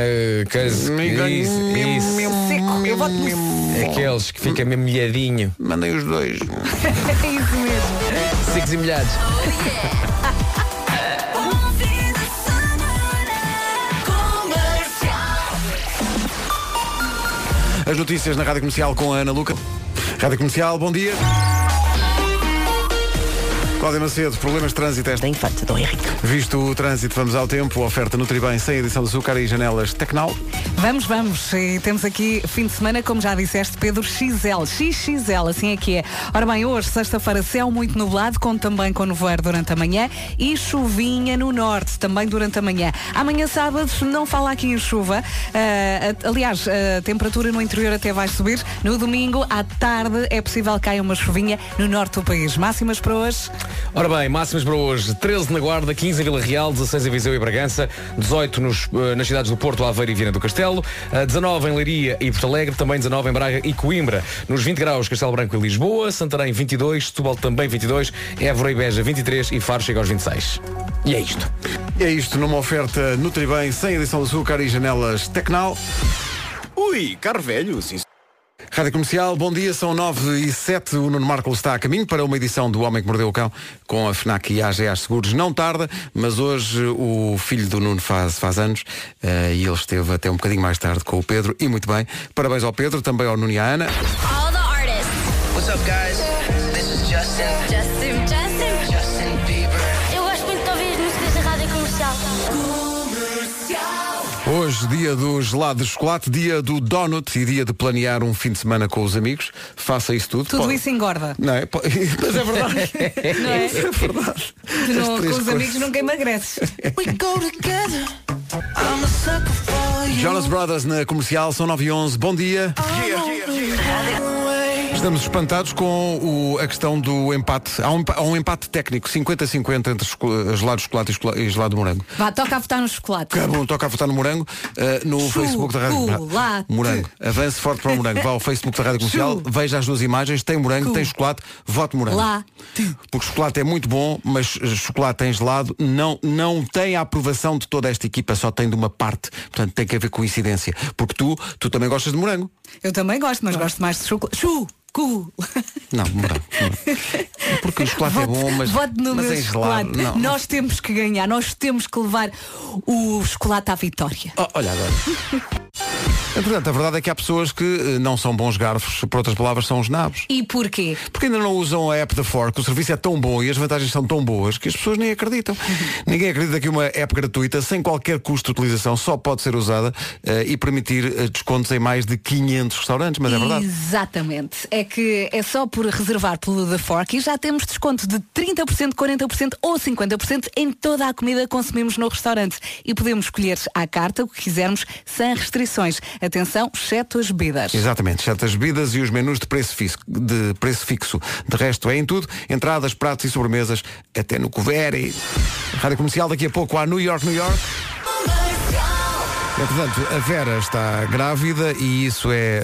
S9: case. Isso, isso.
S3: Seco, eu boto no
S9: Aqueles que fica mesmo molhadinho.
S1: Mandem os dois. <laughs>
S3: É isso mesmo.
S9: Secos e molhados.
S1: As notícias na Rádio Comercial com a Ana Luca. Rádio Comercial, bom dia. Cláudia Macedo, problemas de trânsito esta.
S2: Da infante, Dom Henrique.
S1: Visto o trânsito, vamos ao tempo. Oferta Nutribem sem edição de açúcar e janelas Tecnal.
S3: Vamos, vamos. E temos aqui fim de semana, como já disseste, Pedro XL. XXL, assim é que é. Ora bem, hoje, sexta-feira, céu muito nublado, com também com nevoeiro durante a manhã e chuvinha no norte, também durante a manhã. Amanhã, sábado, não fala aqui em chuva. Ah, a- aliás, a temperatura no interior até vai subir. No domingo, à tarde, é possível que caia uma chuvinha no norte do país. Máximas para hoje?
S9: Ora bem, máximas para hoje. 13 na Guarda, 15 em Vila Real, 16 em Viseu e Bragança, 18 nos, eh, nas cidades do Porto, Aveiro e Viana do Castelo, eh, 19 em Leiria e Porto Alegre, também 19 em Braga e Coimbra. Nos 20 graus, Castelo Branco e Lisboa, Santarém 22, Setúbal também 22, Évora e Beja 23 e Faro chega aos 26. E é isto.
S1: É isto numa oferta Nutribem sem edição de açúcar e janelas Tecnal.
S11: Ui, carro velho, sim.
S1: Rádio Comercial, bom dia, são 9 e 7. O Nuno Marco está a caminho para uma edição do Homem que Mordeu o Cão com a FNAC e a AGA Seguros. Não tarda, mas hoje o filho do Nuno faz, faz anos eh, e ele esteve até um bocadinho mais tarde com o Pedro e muito bem. Parabéns ao Pedro, também ao Nuno e à Ana.
S5: All the artists.
S11: What's up, guys? This is Justin.
S1: Hoje, dia do gelado de chocolate, dia do donut e dia de planear um fim de semana com os amigos. Faça isso tudo.
S3: Tudo
S1: Pode-
S3: isso engorda.
S1: Não é? Po- <laughs> Mas é verdade. <laughs>
S3: Não é?
S1: é verdade.
S3: Tu não, com os
S1: coisas.
S3: amigos nunca emagreces. <laughs>
S11: We go together. I'm a sucker for you.
S1: Jonas Brothers na comercial, são 9 e 11. Bom dia. Estamos espantados com o- a questão do empate. Há um, há um empate técnico, 50-50 entre gelado de chocolate e gelado de morango.
S3: Vá, toca a votar no chocolate.
S1: Cada um toca a votar no morango eh, no Facebook da Rádio
S3: Chocolate.
S1: Morango. Avance forte para o morango. Vá ao Facebook da Rádio Comercial, veja as duas imagens. Tem morango, tem chocolate, vote morango.
S3: Lá.
S1: Porque chocolate é muito bom, mas eh, chocolate em gelado não, não tem a aprovação de toda esta equipa, só tem de uma parte. Portanto, tem que haver coincidência. Porque tu, tu também gostas de morango.
S3: Eu também gosto, mas gosto mais de chocolate. Chu! Cu!
S1: Não, morango. morango. Porque o chocolate é bom, mas,
S3: vote no
S1: mas
S3: meu chocolate.
S1: gelado. Não.
S3: Nós temos que ganhar, nós temos que levar o chocolate à vitória.
S1: Oh, olha agora. Portanto, a verdade é que há pessoas que eh, não são bons garfos, por outras palavras, são os nabos.
S3: E porquê?
S1: Porque ainda não usam a app da Fork, o serviço é tão bom e as vantagens são tão boas que as pessoas nem acreditam. <laughs> Ninguém acredita que uma app gratuita, sem qualquer custo de utilização, só pode ser usada eh, e permitir eh, descontos em mais de 500 restaurantes, mas é verdade.
S3: Exatamente. É que é só por reservar pelo The Fork e já temos desconto de 30%, 40% ou 50% em toda a comida que consumimos no restaurante. E podemos escolher à carta o que quisermos sem restrições. Atenção, exceto as bebidas.
S1: Exatamente, certas bebidas e os menus de preço, fixo, de preço fixo. De resto, é em tudo, entradas, pratos e sobremesas, até no couvert. E... Rádio Comercial, daqui a pouco há New York, New York. Portanto, a Vera está grávida e isso é eh,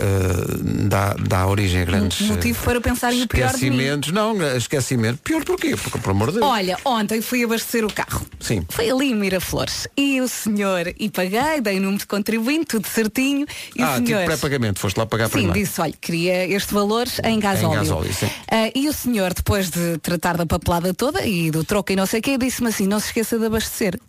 S1: dá, dá origem a grandes eh,
S3: Motivo para pensarem o pior de mim.
S1: esquecimentos. Não, esquecimento. Pior porquê? Porque, por amor de Deus.
S3: Olha, ontem fui abastecer o carro.
S1: Sim.
S3: Foi ali em Miraflores. E o senhor, e paguei, dei o número de contribuinte, tudo certinho. E
S1: ah,
S3: o
S1: tipo
S3: senhor.
S1: pré-pagamento, foste lá pagar
S3: Sim,
S1: primeiro.
S3: disse, olha, queria este valor em gasóleo.
S1: gasóleo, sim.
S3: Ah, e o senhor, depois de tratar da papelada toda e do troco e não sei o que, disse-me assim, não se esqueça de abastecer.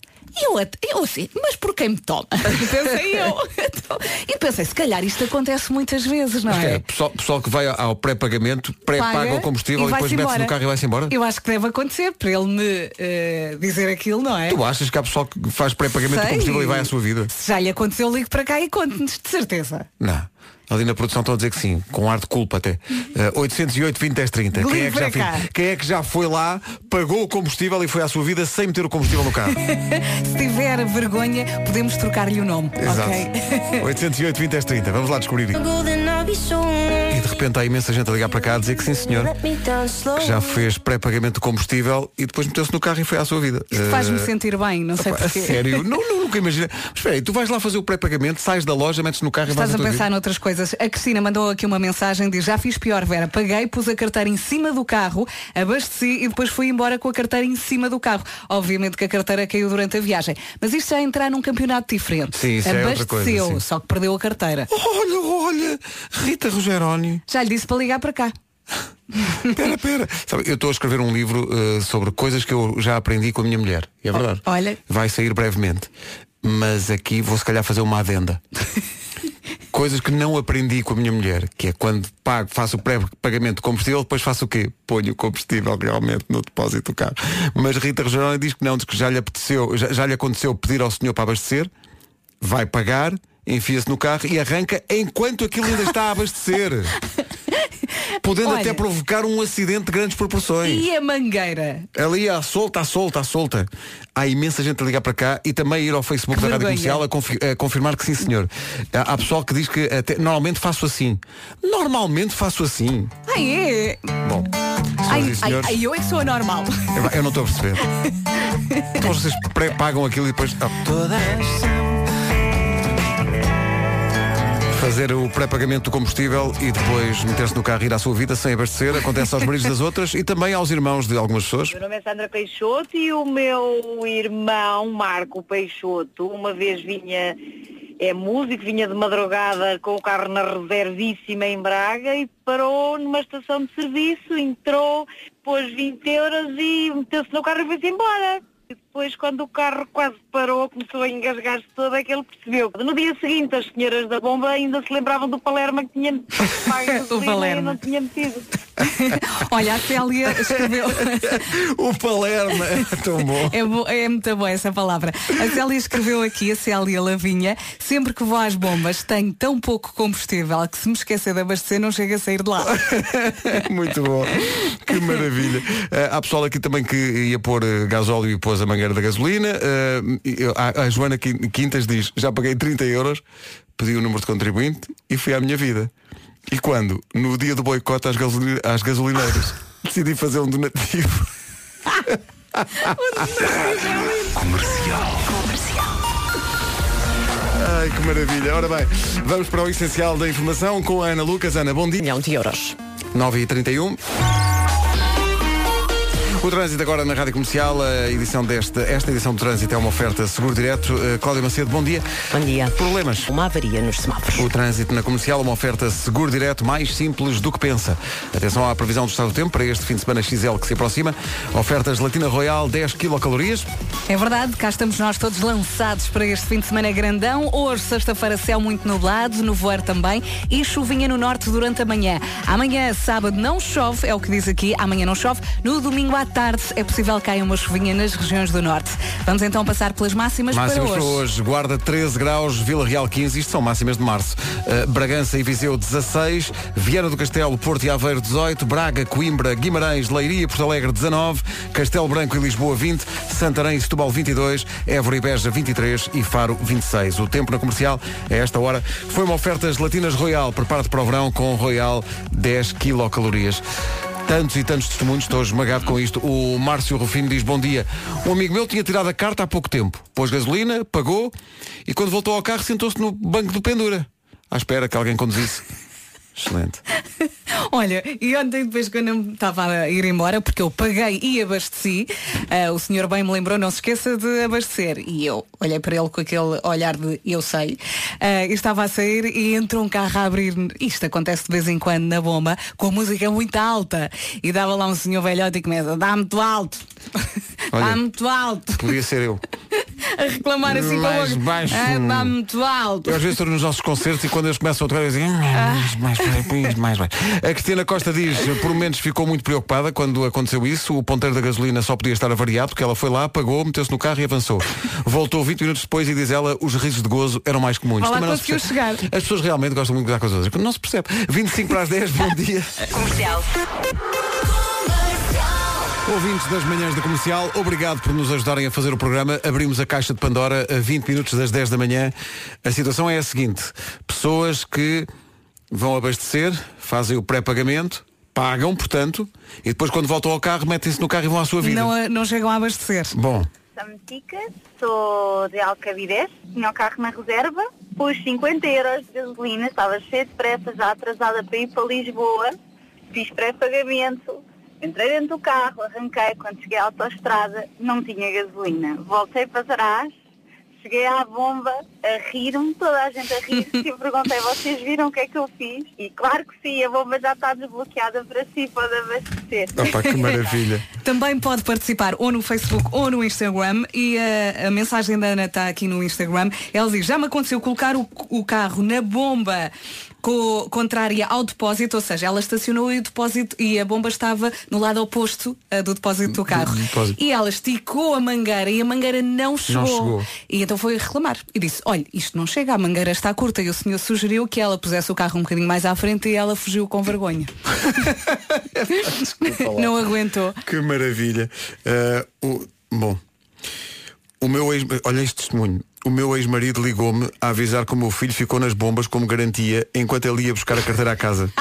S3: E eu, eu assim, mas por quem me toma? <laughs> pensei eu. <laughs> Então, e pensei, se calhar isto acontece muitas vezes, não
S1: Mas
S3: é?
S1: é, pessoal, pessoal que vai ao pré-pagamento, pré-paga
S3: Paga
S1: o combustível e,
S3: vai-se
S1: depois mete-se no carro e vai-se embora?
S3: Eu acho que deve acontecer para ele me eh, dizer aquilo, não é?
S1: Tu achas que há pessoal que faz pré-pagamento do combustível e vai à sua vida?
S3: Se já lhe aconteceu, ligo para cá e conte-nos, de certeza.
S1: Não. Ali na produção estão a dizer que sim, com ar de culpa até. Uh, 808 20 10 30. Quem é, que já quem é que já foi lá, pagou o combustível e foi à sua vida sem meter o combustível no carro? <laughs>
S3: Se tiver vergonha, podemos trocar-lhe o nome.
S1: Exato.
S3: ok?
S1: 808 20 10 30. Vamos lá descobrir. E de repente há imensa gente a ligar para cá a dizer que sim senhor, que já fez pré-pagamento de combustível e depois meteu-se no carro e foi à sua vida.
S3: Isto faz-me
S1: Uh,
S3: sentir bem, não sei
S1: a
S3: porquê.
S1: sério? <laughs> Não, não, nunca imagina. Mas espera aí, tu vais lá fazer o pré-pagamento, sais da loja, metes no carro
S3: Estás
S1: e
S3: a
S1: vais tua
S3: pensar
S1: vida.
S3: noutras coisas. A Cristina mandou aqui uma mensagem, diz, já fiz pior, Vera. Paguei, pus a carteira em cima do carro, abasteci e depois fui embora com a carteira em cima do carro. Obviamente que a carteira caiu durante a viagem. Mas isto já é entrar num campeonato diferente.
S1: Sim, isso é outra
S3: Abasteceu,
S1: coisa, sim.
S3: só que perdeu a carteira.
S1: Olha, olha, Rita Rogeroni.
S3: Já lhe disse para ligar para cá. <laughs>
S1: Pera, pera. Sabe, eu estou a escrever um livro eh, sobre coisas que eu já aprendi com a minha mulher. E é verdade.
S3: Olha.
S1: Vai sair brevemente. Mas aqui vou se calhar fazer uma adenda. <laughs> coisas que não aprendi com a minha mulher, que é quando pago, faço o pré-pagamento de combustível, depois faço o quê? Ponho o combustível realmente no depósito do carro. Mas Rita Rogeroni diz que não, diz que já lhe apeteceu, já, já lhe aconteceu pedir ao senhor para abastecer, vai pagar, enfia-se no carro e arranca enquanto aquilo ainda está a abastecer. <laughs> Podendo
S3: Olha.
S1: até provocar um acidente de grandes proporções.
S3: E a mangueira?
S1: Ali à solta, à solta, à solta. Há imensa gente a ligar para cá e também a ir ao Facebook
S3: Que
S1: da Rádio
S3: vergonha.
S1: Comercial a, confi- a confirmar que sim, senhor. Há, pessoal que diz que até, normalmente faço assim. Normalmente faço assim.
S3: Ai, é.
S1: Bom,
S3: Ai, ai, ai, eu é que sou anormal.
S1: eu, eu não estou a perceber. <laughs> então vocês pré-pagam aquilo e depois. Ah, Fazer o pré-pagamento do combustível e depois meter-se no carro e ir à sua vida sem abastecer acontece aos maridos das outras e também aos irmãos de algumas pessoas.
S12: Meu nome é Sandra Peixoto e o meu irmão Marco Peixoto uma vez vinha, é músico, vinha de madrugada com o carro na reservíssima em Braga e parou numa estação de serviço, entrou, pôs 20 euros e meteu-se no carro e foi-se embora. Depois, quando o carro quase parou, começou a engasgar-se todo, é que ele percebeu. No dia seguinte, as senhoras da bomba ainda se lembravam do Palerma que tinha pago e
S3: Palerma.
S12: não tinha metido. <laughs>
S3: Olha, a Célia escreveu. <laughs>
S1: o Palerma é tão bom.
S3: É, bo- é muito boa essa palavra. A Célia escreveu aqui, a Célia Lavinha, sempre que vou às bombas tenho tão pouco combustível que se me esquecer de abastecer não chega a sair de lá. <laughs>
S1: Muito bom. Que maravilha. Eh, há pessoal aqui também que ia pôr eh, gasóleo e pôs a mangueira da gasolina. Eu- a, a Joana Quin- Quintas diz, já paguei 30 euros, pedi o número de contribuinte e fui à minha vida. E quando? No dia do boicote às, gasoli- às gasolineiras, <laughs> decidi fazer um donativo. <laughs> Ai, que maravilha. Ora bem, vamos para o essencial da informação com a Ana Lucas. Ana, bom dia.
S6: Milhão de euros.
S1: 9h31. O trânsito agora na Rádio Comercial, a edição desta, esta edição do trânsito é uma oferta seguro direto. Uh, Cláudia Macedo, bom dia.
S2: Bom dia.
S1: Problemas?
S2: Uma avaria nos semáforos.
S1: O trânsito na comercial, uma oferta seguro direto mais simples do que pensa. Atenção à previsão do estado do tempo para este fim de semana XL que se aproxima. Ofertas Latina Royal 10 quilocalorias.
S3: É verdade, cá estamos nós todos lançados para este fim de semana grandão. Hoje, sexta-feira, céu muito nublado, no voar também e chuvinha no norte durante a manhã. Amanhã, sábado, não chove, é o que diz aqui, amanhã não chove. No domingo à tarde é possível que caia uma chuvinha nas regiões do norte. Vamos então passar pelas máximas,
S1: Máximas
S3: para
S1: para
S3: hoje.
S1: hoje. Guarda 13 graus, Vila Real 15, isto são máximas de março. Uh, Bragança e Viseu 16, Viana do Castelo, Porto e Aveiro 18, Braga, Coimbra, Guimarães, Leiria e Porto Alegre 19, Castelo Branco e Lisboa 20, Santarém e Setúbal 22, Évora e Beja 23 e Faro 26. O tempo na comercial, a esta hora, foi uma oferta gelatinas Royal. Prepara-te para o verão com Royal 10 quilocalorias. Tantos e tantos testemunhos, estou esmagado com isto. O Márcio Rufino diz, bom dia. Um amigo meu tinha tirado a carta há pouco tempo. Pôs gasolina, pagou e quando voltou ao carro sentou-se no banco do pendura. À espera que alguém conduzisse. Excelente. <laughs>
S3: Olha, e ontem depois quando eu estava a ir embora, porque eu paguei e abasteci, ah, o senhor bem me lembrou, não se esqueça de abastecer. E eu olhei para ele com aquele olhar de eu sei. E estava a sair e entrou um carro a abrir, isto acontece de vez em quando na bomba, com a música muito alta. E dava lá um senhor velhote e começa, dá muito alto. <laughs> Dá muito alto.
S1: Podia ser eu. <laughs> <laughs>
S3: A reclamar assim com a
S1: Mais baixo.
S3: Ah, dá muito alto.
S1: Eu às vezes estou nos nossos concertos e quando eles começam a tocar eu digo mais, mais, mais, mais, <laughs> mais. A Cristina Costa diz, por momentos ficou muito preocupada quando aconteceu isso. O ponteiro da gasolina só podia estar avariado porque ela foi lá, pagou, meteu-se no carro e avançou. Voltou 20 minutos depois e diz ela, os risos de gozo eram mais comuns.
S3: Vá lá,
S1: Também não se
S3: conseguiu chegar.
S1: As pessoas realmente gostam muito de gozar com as outras. Não se percebe. 25 para as 10, bom dia.
S5: Comercial.
S1: Ouvintes das manhãs da comercial, obrigado por nos ajudarem a fazer o programa. Abrimos a caixa de Pandora a 20 minutos das 10 da manhã. A situação é a seguinte: pessoas que vão abastecer, fazem o pré-pagamento, pagam, portanto, e depois quando voltam ao carro, metem-se no carro e vão à sua vida.
S3: Não, não chegam a abastecer.
S1: Bom,
S12: sou de Alcavidez, tinha o carro na reserva, pus 50 euros de gasolina, estava cheia de pressa, já atrasada para ir para Lisboa, fiz pré-pagamento, entrei dentro do carro, arranquei, quando cheguei à autoestrada não tinha gasolina. Voltei para trás, cheguei à bomba, a rir-me, toda a gente a rir-se <laughs> e perguntei, vocês viram o que é que eu fiz? E claro que sim, a bomba já está desbloqueada para si, pode abastecer.
S1: opa, que maravilha. <laughs>
S3: Também pode participar ou no Facebook ou no Instagram e a, a mensagem da Ana está aqui no Instagram. Ela diz, já me aconteceu colocar o, o carro na bomba co- contrária ao depósito, ou seja, ela estacionou e o depósito e a bomba estava no lado oposto ah, do depósito do carro.
S1: depósito.
S3: E ela esticou a mangueira e a mangueira não chegou.
S1: chegou.
S3: E então foi reclamar e disse, olha, isto não chega, a mangueira está curta. E o senhor sugeriu que ela pusesse o carro um bocadinho mais à frente e ela fugiu com vergonha. <laughs> não aguentou.
S1: Que maravilha. Eh, o- bom, o meu ex, olha este testemunho. O meu ex-marido ligou-me a avisar que o meu filho ficou nas bombas como garantia enquanto ele ia buscar a carteira à casa.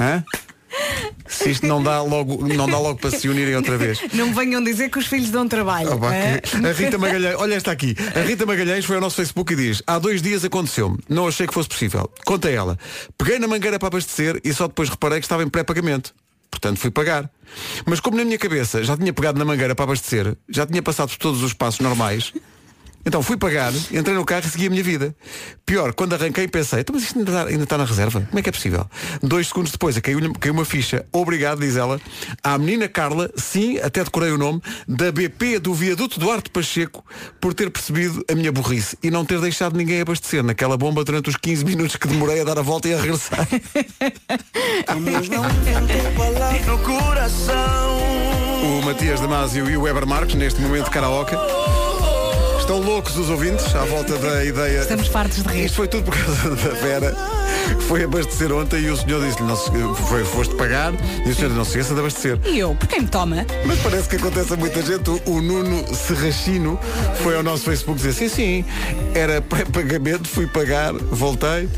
S1: Hã? Se isto não dá logo, não dá logo para se unirem outra vez.
S3: Não venham dizer que os filhos dão trabalho. É?
S1: que- A Rita Magalhães, olha esta aqui. A Rita Magalhães foi ao nosso Facebook e diz: Há dois dias aconteceu-me. Não achei que fosse possível. Conta ela. Peguei na mangueira para abastecer e só depois reparei que estava em pré-pagamento. Portanto, fui pagar. Mas como na minha cabeça já tinha pegado na mangueira para abastecer, já tinha passado por todos os passos normais, então fui pagar, entrei no carro e segui a minha vida. Pior, quando arranquei pensei, "Então, mas isto ainda está, ainda está na reserva? Como é que é possível? Dois segundos depois, caiu, caiu uma ficha. Obrigado, diz ela, à menina Carla, sim, até decorei o nome, da BP do viaduto Duarte Pacheco, por ter percebido a minha burrice e não ter deixado ninguém abastecer naquela bomba durante os 15 minutos que demorei a dar a volta e a regressar. <laughs>
S11: Coração.
S1: O Matias Damasio e o Weber Marques, neste momento karaoke. Estão loucos os ouvintes à volta da ideia.
S3: Estamos fartos de rir.
S1: Isto foi tudo por causa <laughs> da Vera. Foi abastecer ontem e o senhor disse-lhe, não se- foi, foste pagar e o senhor disse, não se esqueça de abastecer.
S3: E eu, por quem me toma?
S1: Mas parece que acontece a muita gente. O, o Nuno Serrachino foi ao nosso Facebook dizer, sim, sim, era pré-pagamento, fui pagar, voltei,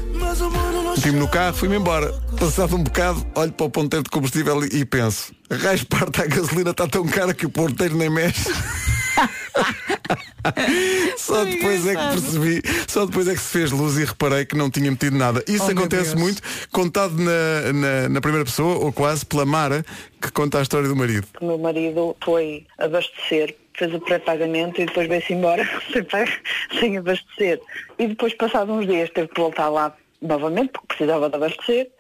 S1: meti-me no carro, fui-me embora. Passado um bocado, olho para o ponteiro de combustível e, e penso, raios parte a gasolina está tão cara que o ponteiro nem mexe. <laughs> <laughs> Só depois é que percebi, só depois é que se fez luz e reparei que não tinha metido nada. Isso
S3: Oh,
S1: acontece muito, contado na, na, na primeira pessoa, ou quase pela Mara, que conta a história do marido.
S13: O meu marido foi abastecer, fez o pré-pagamento e depois veio-se embora <laughs> sem, sem abastecer. E depois, passados uns dias, teve que voltar lá novamente, porque precisava de abastecer.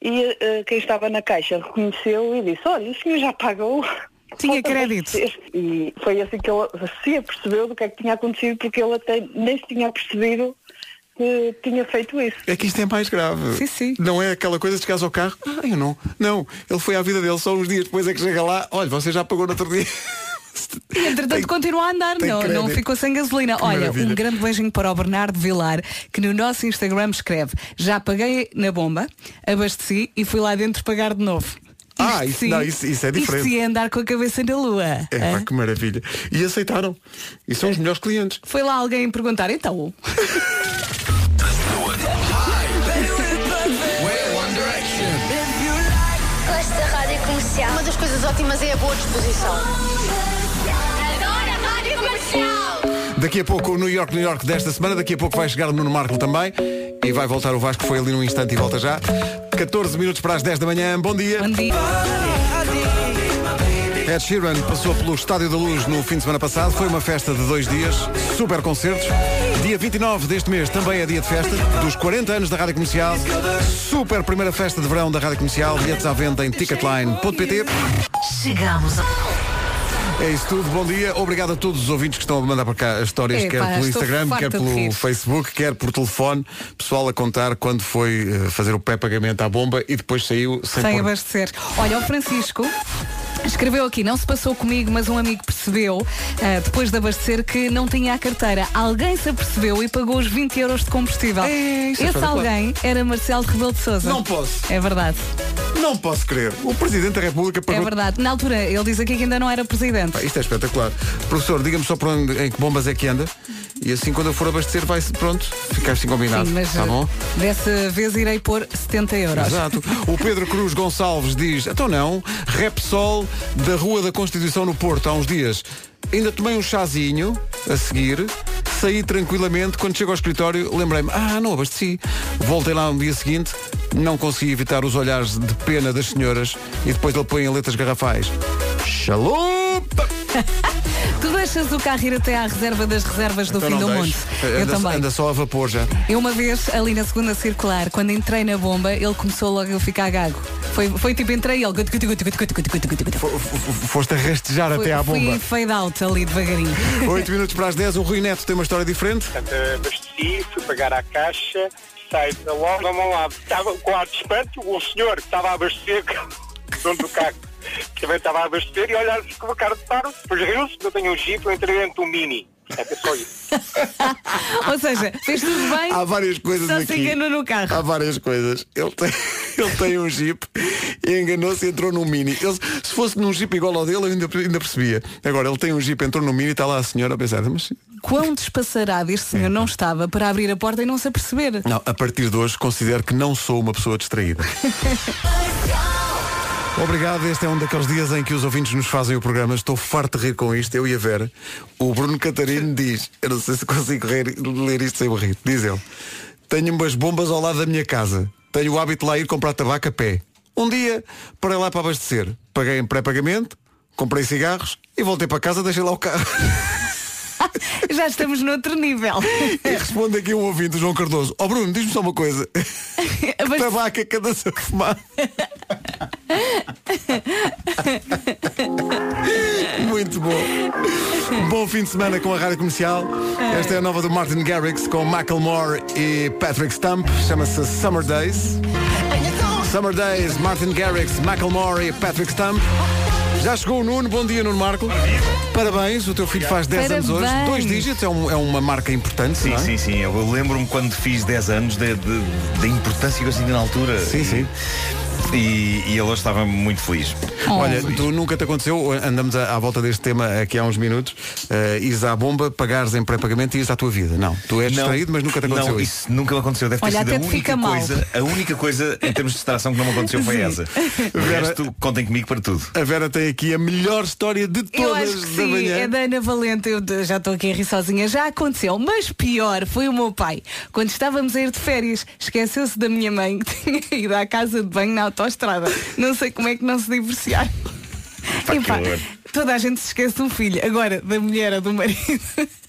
S13: E eh, quem estava na caixa reconheceu e disse, olha, o senhor já pagou.
S3: Tinha crédito.
S13: abastecer." E foi assim que ele se apercebeu do que é que tinha acontecido, porque ele até nem se tinha percebido que tinha feito isso.
S1: É que isto é mais grave.
S3: Sim, sim.
S1: Não é aquela coisa de chegares ao carro, ah, eu não. Não, ele foi à vida dele só uns dias depois é que chega lá, olha, você já pagou no outro dia.
S3: E entretanto continua a andar, não, não ficou sem gasolina.
S1: Que
S3: Olha,
S1: maravilha.
S3: um grande beijinho para o Bernardo Vilar, que no nosso Instagram escreve, já paguei na bomba, abasteci e fui lá dentro pagar de novo
S1: ah, isso, não, isso, isso, é diferente.
S3: Isto é andar com a cabeça na lua.
S1: É, é?
S3: Pá,
S1: que maravilha. E aceitaram. E são os melhores clientes.
S3: Foi lá alguém perguntar, então. <laughs>
S14: Comercial. Uma das coisas ótimas
S5: é a boa disposição.
S1: Daqui a pouco o New York, New York desta semana. Daqui a pouco vai chegar o Nuno Marco também. E vai voltar o Vasco, foi ali num instante e volta já. 14 minutos para as 10 da manhã. Bom dia.
S3: Bom dia.
S1: Ed Sheeran passou pelo Estádio da Luz no fim de semana passado. Foi uma festa de dois dias, super concertos. Dia 29 deste mês também é dia de festa, dos 40 anos da Rádio Comercial. Super primeira festa de verão da Rádio Comercial. Bilhetes à venda em ticketline.pt.
S14: Chegamos a...
S1: É isso tudo, bom dia. Obrigado a todos os ouvintes que estão a mandar para cá as histórias,
S3: Epá,
S1: quer pelo Instagram, quer pelo. Facebook, quer por telefone. Pessoal a contar quando foi eh, fazer o pré-pagamento à bomba e depois saiu sem,
S3: Sem
S1: pôr-
S3: abastecer. Olha, o Francisco escreveu aqui, não se passou comigo, mas um amigo percebeu, ah, depois de abastecer, que não tinha a carteira. Alguém se apercebeu e pagou os 20 euros de combustível.
S1: isso é
S3: Esse alguém era Marcelo Rebelo de Sousa.
S1: Não posso.
S3: É verdade.
S1: Não posso crer. O Presidente da República
S3: É
S1: pagou.
S3: verdade. Na altura, ele diz aqui que ainda não era presidente.
S1: Pá, Isto é espetacular. Professor, diga-me só por onde, em que bombas é que anda. E assim quando eu for abastecer vai pronto, ficar assim combinado.
S3: Sim, mas
S1: Tá bom?
S3: ah, dessa vez irei pôr 70 euros.
S1: Exato. O Pedro Cruz Gonçalves diz, então não, Repsol da Rua da Constituição no Porto, há uns dias. Ainda tomei um chazinho a seguir, saí tranquilamente, quando chego ao escritório, lembrei-me, ah, não abasteci. Voltei lá no dia seguinte, não consegui evitar os olhares de pena das senhoras e depois ele põe em letras garrafais. Chalupa! <laughs>
S3: Tu deixas o carro ir até à reserva das reservas do
S1: então
S3: fim do
S1: deixo.
S3: mundo.
S1: Anda, eu
S3: também.
S1: Anda só a vapor já.
S3: Eu uma vez, ali na segunda circular, quando entrei na bomba, ele começou logo a ficar gago. Foi, foi tipo, entrei ele.
S1: Foste a rastejar
S3: foi,
S1: até à bomba.
S3: Fui fade out ali devagarinho.
S1: 8 minutos para as 10, o Rui Neto tem uma história diferente.
S15: Abasteci, fui pagar à caixa, saí da loja, vamos lá. Estava com ar de espanto, o senhor que estava a abastecer, <laughs> dono do carro também estava a abastecer e olhar com uma cara de paro, depois riu-se, eu tenho um jeep, eu entrei dentro do mini. É só isso. <laughs>
S3: Ou seja, fez tudo bem.
S1: Há várias coisas
S3: Só
S1: aqui.
S3: se enganou no carro.
S1: Há várias coisas. Ele tem, <laughs> ele tem um Jeep e enganou-se e entrou num Mini. Ele, se fosse num Jeep igual ao dele, eu ainda, ainda percebia. Agora, ele tem um Jeep, entrou num Mini e está lá a senhora a pensar, mas...
S3: Quão despassarado este senhor não estava para abrir a porta e não se aperceber.
S1: Não, a partir de hoje considero que não sou uma pessoa distraída. <laughs> Obrigado, este é um daqueles dias em que os ouvintes nos fazem o programa. Estou farto de rir com isto, eu e a Vera. O Bruno Catarino <laughs> diz, eu não sei se consigo rir- ler isto sem rir, diz ele, tenho umas bombas ao lado da minha casa. Tenho o hábito de lá ir comprar tabaco a pé. Um dia, parei lá para abastecer. Paguei em pré-pagamento, comprei cigarros e voltei para casa, deixei lá o carro. <laughs> <laughs>
S3: Já estamos noutro nível.
S1: E responde aqui um ouvinte, João Cardoso. Ó Bruno, diz-me só uma coisa. <laughs> Que tabaco é que andas a fumar? <laughs> Muito bom. Bom fim de semana com a Rádio Comercial. Esta é a nova do Martin Garrix com Macklemore e Patrick Stump. Chama-se Summer Days. Summer Days, Martin Garrix, Macklemore e Patrick Stump. Já chegou o Nuno, bom dia Nuno Marco. Parabéns, o teu filho faz 10 anos hoje.
S3: Parabéns.
S1: Dois dígitos, é, um- é uma marca importante.
S16: Sim,
S1: não é?
S16: sim, sim. Eu lembro-me quando fiz 10 anos da importância que eu senti na altura.
S1: Sim, sim.
S16: E, e ele hoje estava muito feliz.
S1: Olha, tu nunca te aconteceu, andamos à, à volta deste tema aqui há uns minutos, uh, ires à bomba, pagares em pré-pagamento e ires à tua vida. Não, tu és
S16: Não,
S1: distraído, mas nunca te aconteceu
S16: não,
S1: isso.
S16: isso nunca me aconteceu. Deve ter
S3: Olha,
S16: sido
S3: até
S16: a
S3: te
S16: única
S3: fica mal.
S16: coisa, a única coisa em termos de distração que não me aconteceu foi
S3: Sim.
S16: essa. O
S1: Vera-
S16: resto, contem comigo para tudo.
S1: A Vera tem aqui a melhor história de
S3: Eu
S1: todas
S3: acho que
S1: da
S3: sim,
S1: manhã.
S3: é da Ana Valente, eu já estou aqui a rir sozinha, já aconteceu, mas pior foi o meu pai. Quando estávamos a ir de férias, esqueceu-se da minha mãe <laughs> que tinha ido à casa de banho na autoestrada. Não sei como é que não se divorciaram. <laughs>
S16: Pá,
S3: Epá, toda a gente se esquece de um filho. Agora, da mulher ou do marido. <laughs>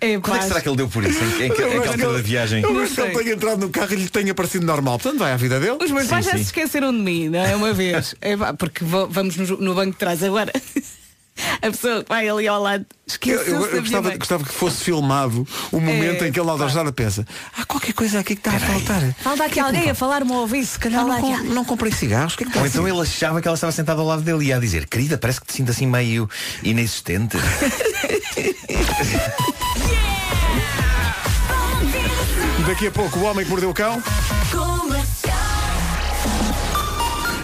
S3: É,
S16: Quando é que será que ele deu por isso? Em, em, em que altura da
S1: ele-
S16: viagem?
S1: Eu acho que ele tenha entrado no carro e lhe tenha parecido normal. Portanto, vai à vida dele.
S3: Os meus pais
S16: Sim,
S3: já
S16: sim.
S3: se esqueceram de mim, não é? Uma vez. Epá, porque vo- vamos no, no banco de trás agora. A pessoa que vai ali ao lado
S1: Eu,
S3: esqueceu-se
S1: eu- eu
S3: minha
S1: gostava, gostava que fosse filmado o momento
S3: É,
S1: em que ele na autostrada pensa há qualquer coisa aqui que está a faltar.
S3: Falta aqui alguém a falar-me ao ouvido. Se calhar
S1: não, com- não comprei cigarros. O que é que está
S16: Ou então ele achava que ela estava sentada ao lado dele e ia dizer, querida, parece que te sinto assim meio inexistente. <laughs>
S1: Daqui a pouco o homem que mordeu o cão.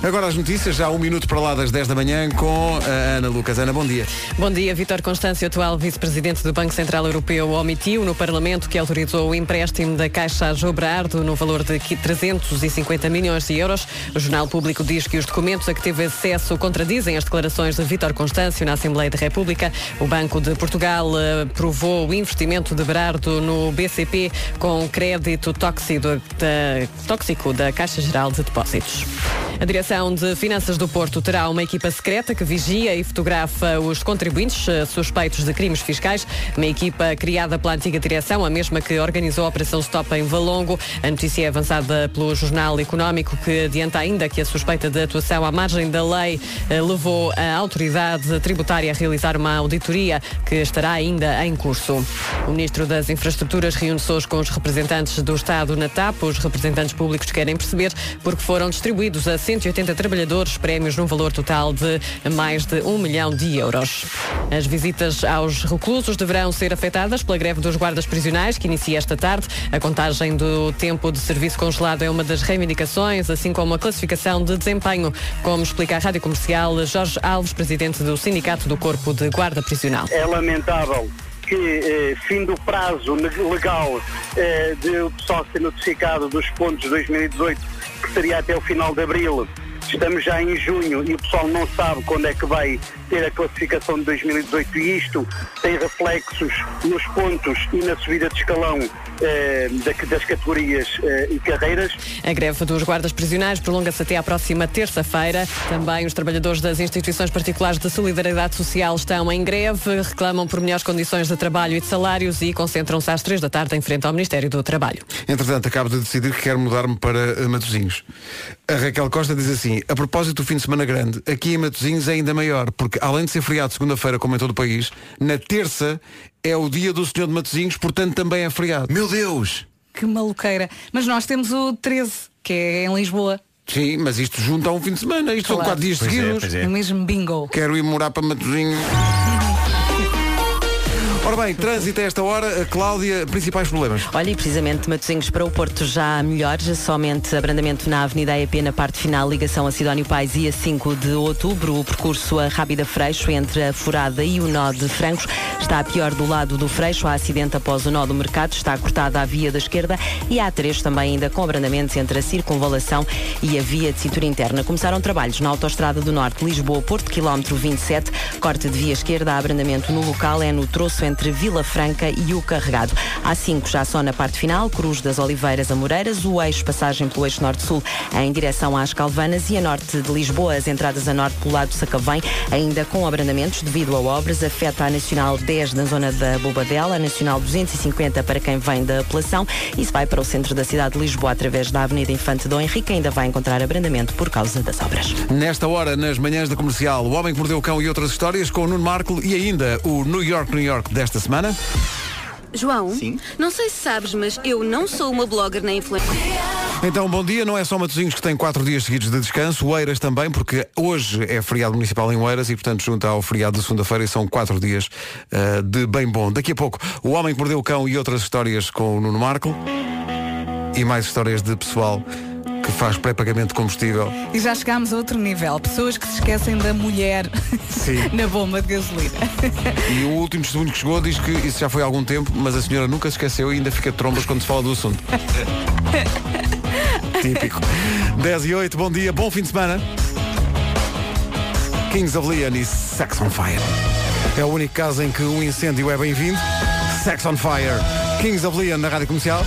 S1: Agora as notícias, já um minuto para lá das 10 da manhã com a Ana Lucas. Ana, bom dia.
S6: Bom dia, Vítor Constâncio, atual vice-presidente do Banco Central Europeu, omitiu no Parlamento que autorizou o empréstimo da Caixa a Jobrardo no valor de 350 milhões de euros. O Jornal Público diz que os documentos a que teve acesso contradizem as declarações de Vítor Constâncio na Assembleia da República. O Banco de Portugal eh, aprovou o investimento de Berardo no BCP com crédito tóxico da, tóxico da Caixa Geral de Depósitos. A Direção de Finanças do Porto terá uma equipa secreta que vigia e fotografa os contribuintes eh, suspeitos de crimes fiscais. Uma equipa criada pela antiga direção, a mesma que organizou a Operação Stop em Valongo. A notícia é avançada pelo Jornal Económico, que adianta ainda que a suspeita de atuação à margem da lei eh, levou a autoridade tributária a realizar uma auditoria que estará ainda em curso. O Ministro das Infraestruturas reúne-se hoje com os representantes do Estado na TAP. Os representantes públicos querem perceber porque foram distribuídos a 180 trabalhadores prémios num valor total de mais de um milhão de euros. As visitas aos reclusos deverão ser afetadas pela greve dos guardas prisionais, que inicia esta tarde. A contagem do tempo de serviço congelado é uma das reivindicações, assim como a classificação de desempenho, como explica a Rádio Comercial Jorge Alves, presidente do Sindicato do Corpo de Guarda Prisional.
S15: É lamentável que, eh, fim do prazo legal eh, de o pessoal ser notificado dos pontos de 2018, que seria até o final de abril, estamos já em junho e o pessoal não sabe quando é que vai ter a classificação de 2018 e isto tem reflexos nos pontos e na subida de escalão eh, da- das categorias eh, e carreiras.
S6: A greve dos guardas prisionais prolonga-se até à próxima terça-feira. Também os trabalhadores das instituições particulares de solidariedade social estão em greve, reclamam por melhores condições de trabalho e de salários e concentram-se às três da tarde em frente ao Ministério do Trabalho.
S1: Entretanto, acabo de decidir que quero mudar-me para eh, Matosinhos. A Raquel Costa diz assim, a propósito do fim de semana grande, aqui em Matosinhos é ainda maior, porque além de ser feriado segunda-feira, como em todo o país, na terça é o dia do Senhor de Matosinhos, portanto também é feriado.
S16: Meu Deus!
S3: Que maluqueira. Mas nós temos o 13, que é em Lisboa.
S1: Sim, mas isto junta a um fim de semana, isto são
S3: Claro.
S1: quatro dias
S16: Pois é,
S1: seguidos.
S16: pois é.
S3: O mesmo bingo.
S1: Quero ir morar para Matosinhos. Ora bem, trânsito a esta hora, a Cláudia, principais problemas.
S2: Olha, e precisamente Matosinhos para o Porto já melhores, somente abrandamento na Avenida EP na parte final, ligação a Sidónio Pais e a 5 de outubro, o percurso a Rábida Freixo entre a Furada e o nó de Francos. Está pior do lado do Freixo, há acidente após o nó do mercado, está cortada a via da esquerda e há três também ainda com abrandamentos entre a circunvalação e a via de cintura interna. Começaram trabalhos na Autostrada do Norte, Lisboa-Porto, quilómetro 27, corte de via esquerda, abrandamento no local, é no troço entre Vila Franca e o Carregado. Há cinco já só na parte final, Cruz das Oliveiras a Moreiras, o eixo passagem pelo eixo norte-sul em direção às Calvanas e a norte de Lisboa, as entradas a norte pelo lado de Sacavém, ainda com abrandamentos devido a obras, afeta a Nacional 10 na zona da Bobadela, a Nacional 250 para quem vem da apelação e se vai para o centro da cidade de Lisboa através da Avenida Infante Dom Henrique, ainda vai encontrar abrandamento por causa das obras.
S1: Nesta hora, nas manhãs da comercial, O Homem que Mordeu o Cão e outras histórias com o Nuno Marco e ainda o New York, New York desta semana.
S17: João, não sei se sabes, mas eu não sou uma blogger nem influencer.
S1: Então, bom dia. Não é só Matosinhos que tem quatro dias seguidos de descanso, o Eiras também, porque hoje é feriado municipal em Oeiras e, portanto, junto ao feriado de segunda-feira e são quatro dias ah, de bem bom. Daqui a pouco, O Homem que Mordeu o Cão e outras histórias com o Nuno Marco e mais histórias de pessoal que faz pré-pagamento de combustível.
S3: E já chegámos a outro nível. Pessoas que se esquecem da mulher <laughs> na bomba de gasolina.
S1: E o último testemunho que chegou diz que isso já foi há algum tempo, mas a senhora nunca se esqueceu e ainda fica de trombas quando se fala do assunto. <laughs> Típico. 10 e 8, bom dia, bom fim de semana. Kings of Leon e Sex on Fire. É o único caso em que um incêndio é bem-vindo. Sex on Fire. Kings of Leon na Rádio Comercial.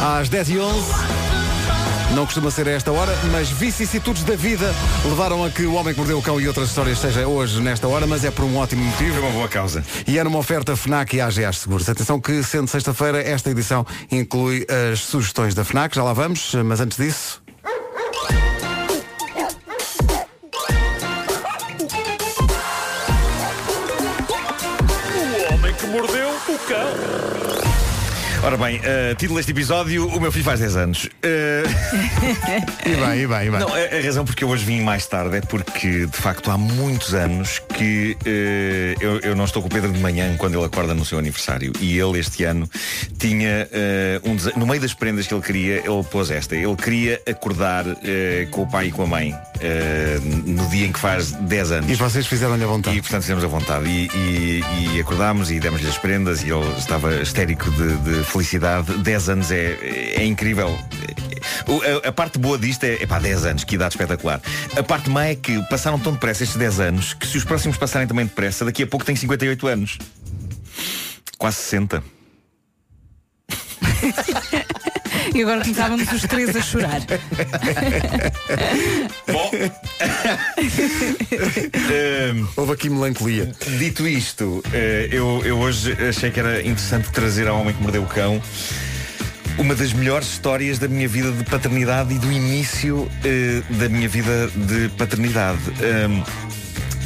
S1: Às 10 e 11 Não costuma ser a esta hora, mas vicissitudes da vida levaram a que o homem que mordeu o cão e outras histórias seja hoje nesta hora, mas é por um ótimo motivo. É
S16: uma boa causa.
S1: E é numa oferta FNAC e AGAs Seguros. Atenção que, sendo sexta-feira, esta edição inclui as sugestões da FNAC. Já lá vamos, mas antes disso...
S16: Ora bem, eh, título deste episódio, o meu filho faz 10 anos. Eh, <laughs>
S1: E bem, e bem, e bem.
S16: Não, a, a razão porque eu hoje vim mais tarde é porque, de facto, há muitos anos que eh, eu, eu não estou com o Pedro de manhã quando ele acorda no seu aniversário. E ele, este ano, tinha um dese- No meio das prendas que ele queria, ele pôs esta. Ele queria acordar com o pai e com a mãe no dia em que faz 10 anos.
S1: E vocês fizeram-lhe a vontade.
S16: E portanto fizemos a vontade. E, e- e acordámos e demos-lhe as prendas e ele estava histérico de, de felicidade. 10 anos é, é incrível. A, a parte boa disto é, epá, 10 anos, que idade espetacular. A parte má é que passaram tão depressa estes 10 anos que se os próximos passarem também depressa, daqui a pouco tem 58 anos. Quase 60. <laughs>
S3: E agora começávamos os três a chorar. <laughs>
S1: Houve aqui melancolia.
S16: Dito isto, eh, eu, eu hoje achei que era interessante trazer ao Homem que Mordeu o Cão uma das melhores histórias da minha vida de paternidade e do início eh, da minha vida de paternidade. Ahm,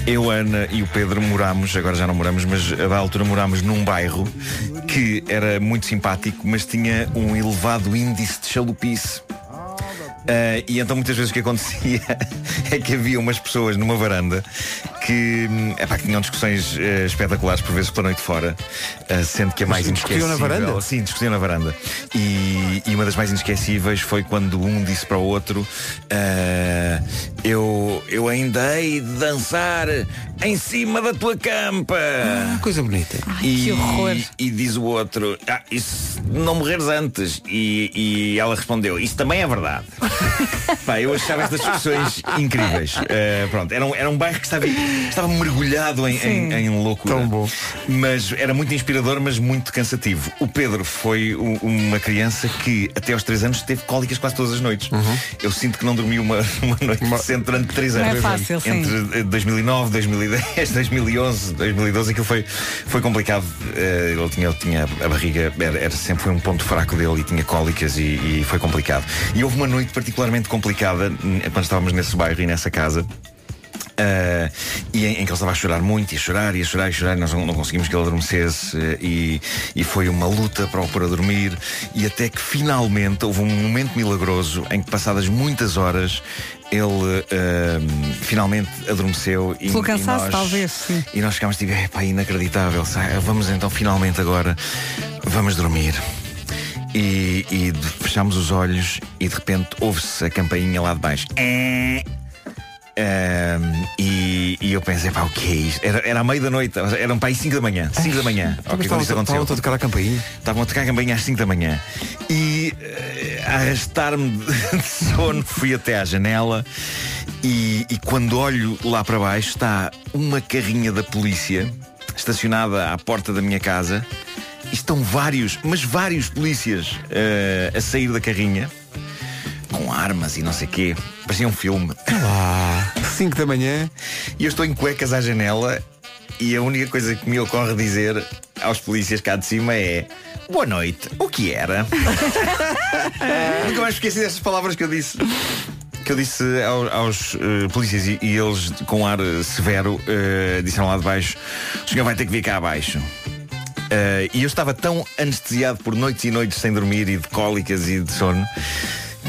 S16: eu, Ana e o Pedro morámos, agora já não moramos, mas da altura morámos num bairro que era muito simpático, mas tinha um elevado índice de chalupice. Ah, e então muitas vezes o que acontecia <laughs> é que havia umas pessoas numa varanda que, hum, epá, que tinham discussões eh, espetaculares por vezes pela noite fora, ah, sendo que a mais
S1: Mas discutiam na
S16: inesquecível-
S1: varanda?
S16: Sim, discutiam na varanda. E, e uma das mais inesquecíveis foi quando um disse para o outro ah, eu, eu ainda hei de dançar em cima da tua campa.
S1: coisa bonita.
S16: e,
S3: que horror.
S16: e diz o outro, ah, isso não morreres antes. E, e ela respondeu, isso também é verdade. <laughs> Pá, eu achava estas discussões incríveis. Eh, pronto, era um, era um bairro que estava, estava mergulhado em, em, em loucura.
S1: Tão bom.
S16: Mas era muito inspirador, mas muito cansativo. O Pedro foi u- uma criança que até aos 3 anos teve cólicas quase todas as noites. Eu sinto que não dormi uma, <laughs> uma noite decente durante 3
S3: Não é
S16: anos.
S3: fácil, sim.
S16: Entre eh, 2009, 2010, 2011, 2012, aquilo foi, foi complicado. Eh, ele tinha, ele tinha a barriga, era, era sempre foi um ponto fraco dele e tinha cólicas e, e foi complicado. E houve uma noite particularmente complicada quando estávamos nesse bairro e nessa casa. Uh, e em, em que ele estava a chorar muito, e a chorar, e a chorar, e a chorar, e nós não, não conseguimos que ele adormecesse, uh, e, e foi uma luta para o pôr a dormir, e até que finalmente houve um momento milagroso em que, passadas muitas horas, ele uh, finalmente adormeceu. E,
S3: Pelo
S16: e
S3: cansaço,
S16: nós-
S3: talvez, sim.
S16: E nós ficámos tipo, epá, inacreditável, sai, vamos então finalmente agora, vamos dormir. E, e fechámos os olhos e de repente ouve-se a campainha lá de baixo. É. Ahm, e, e eu pensei, pá, o que é isto? Era, era à meia da noite, eram para aí 5 da manhã. 5 da manhã.
S1: Então,
S16: Ok, quando aconteceu.
S1: estavam a tocar a campainha.
S16: Estavam a tocar a campainha às 5 da manhã. E a arrastar-me <laughs> de sono, fui até à janela e, e quando olho lá para baixo está uma carrinha da polícia estacionada à porta da minha casa. Estão vários, mas vários polícias eh, a sair da carrinha com armas e não sei quê. Parecia um filme.
S1: Lá, 5 da manhã.
S16: E eu estou em cuecas à janela e a única coisa que me ocorre dizer aos polícias cá de cima é Boa noite, o que era? <laughs> Nunca mais esqueci destas palavras que eu disse. Que eu disse ao- aos, eh, polícias e, e eles, com ar eh, severo, eh, disseram lá de baixo: O senhor vai ter que vir cá abaixo. Eh, e eu estava tão anestesiado por noites e noites sem dormir e de cólicas e de sono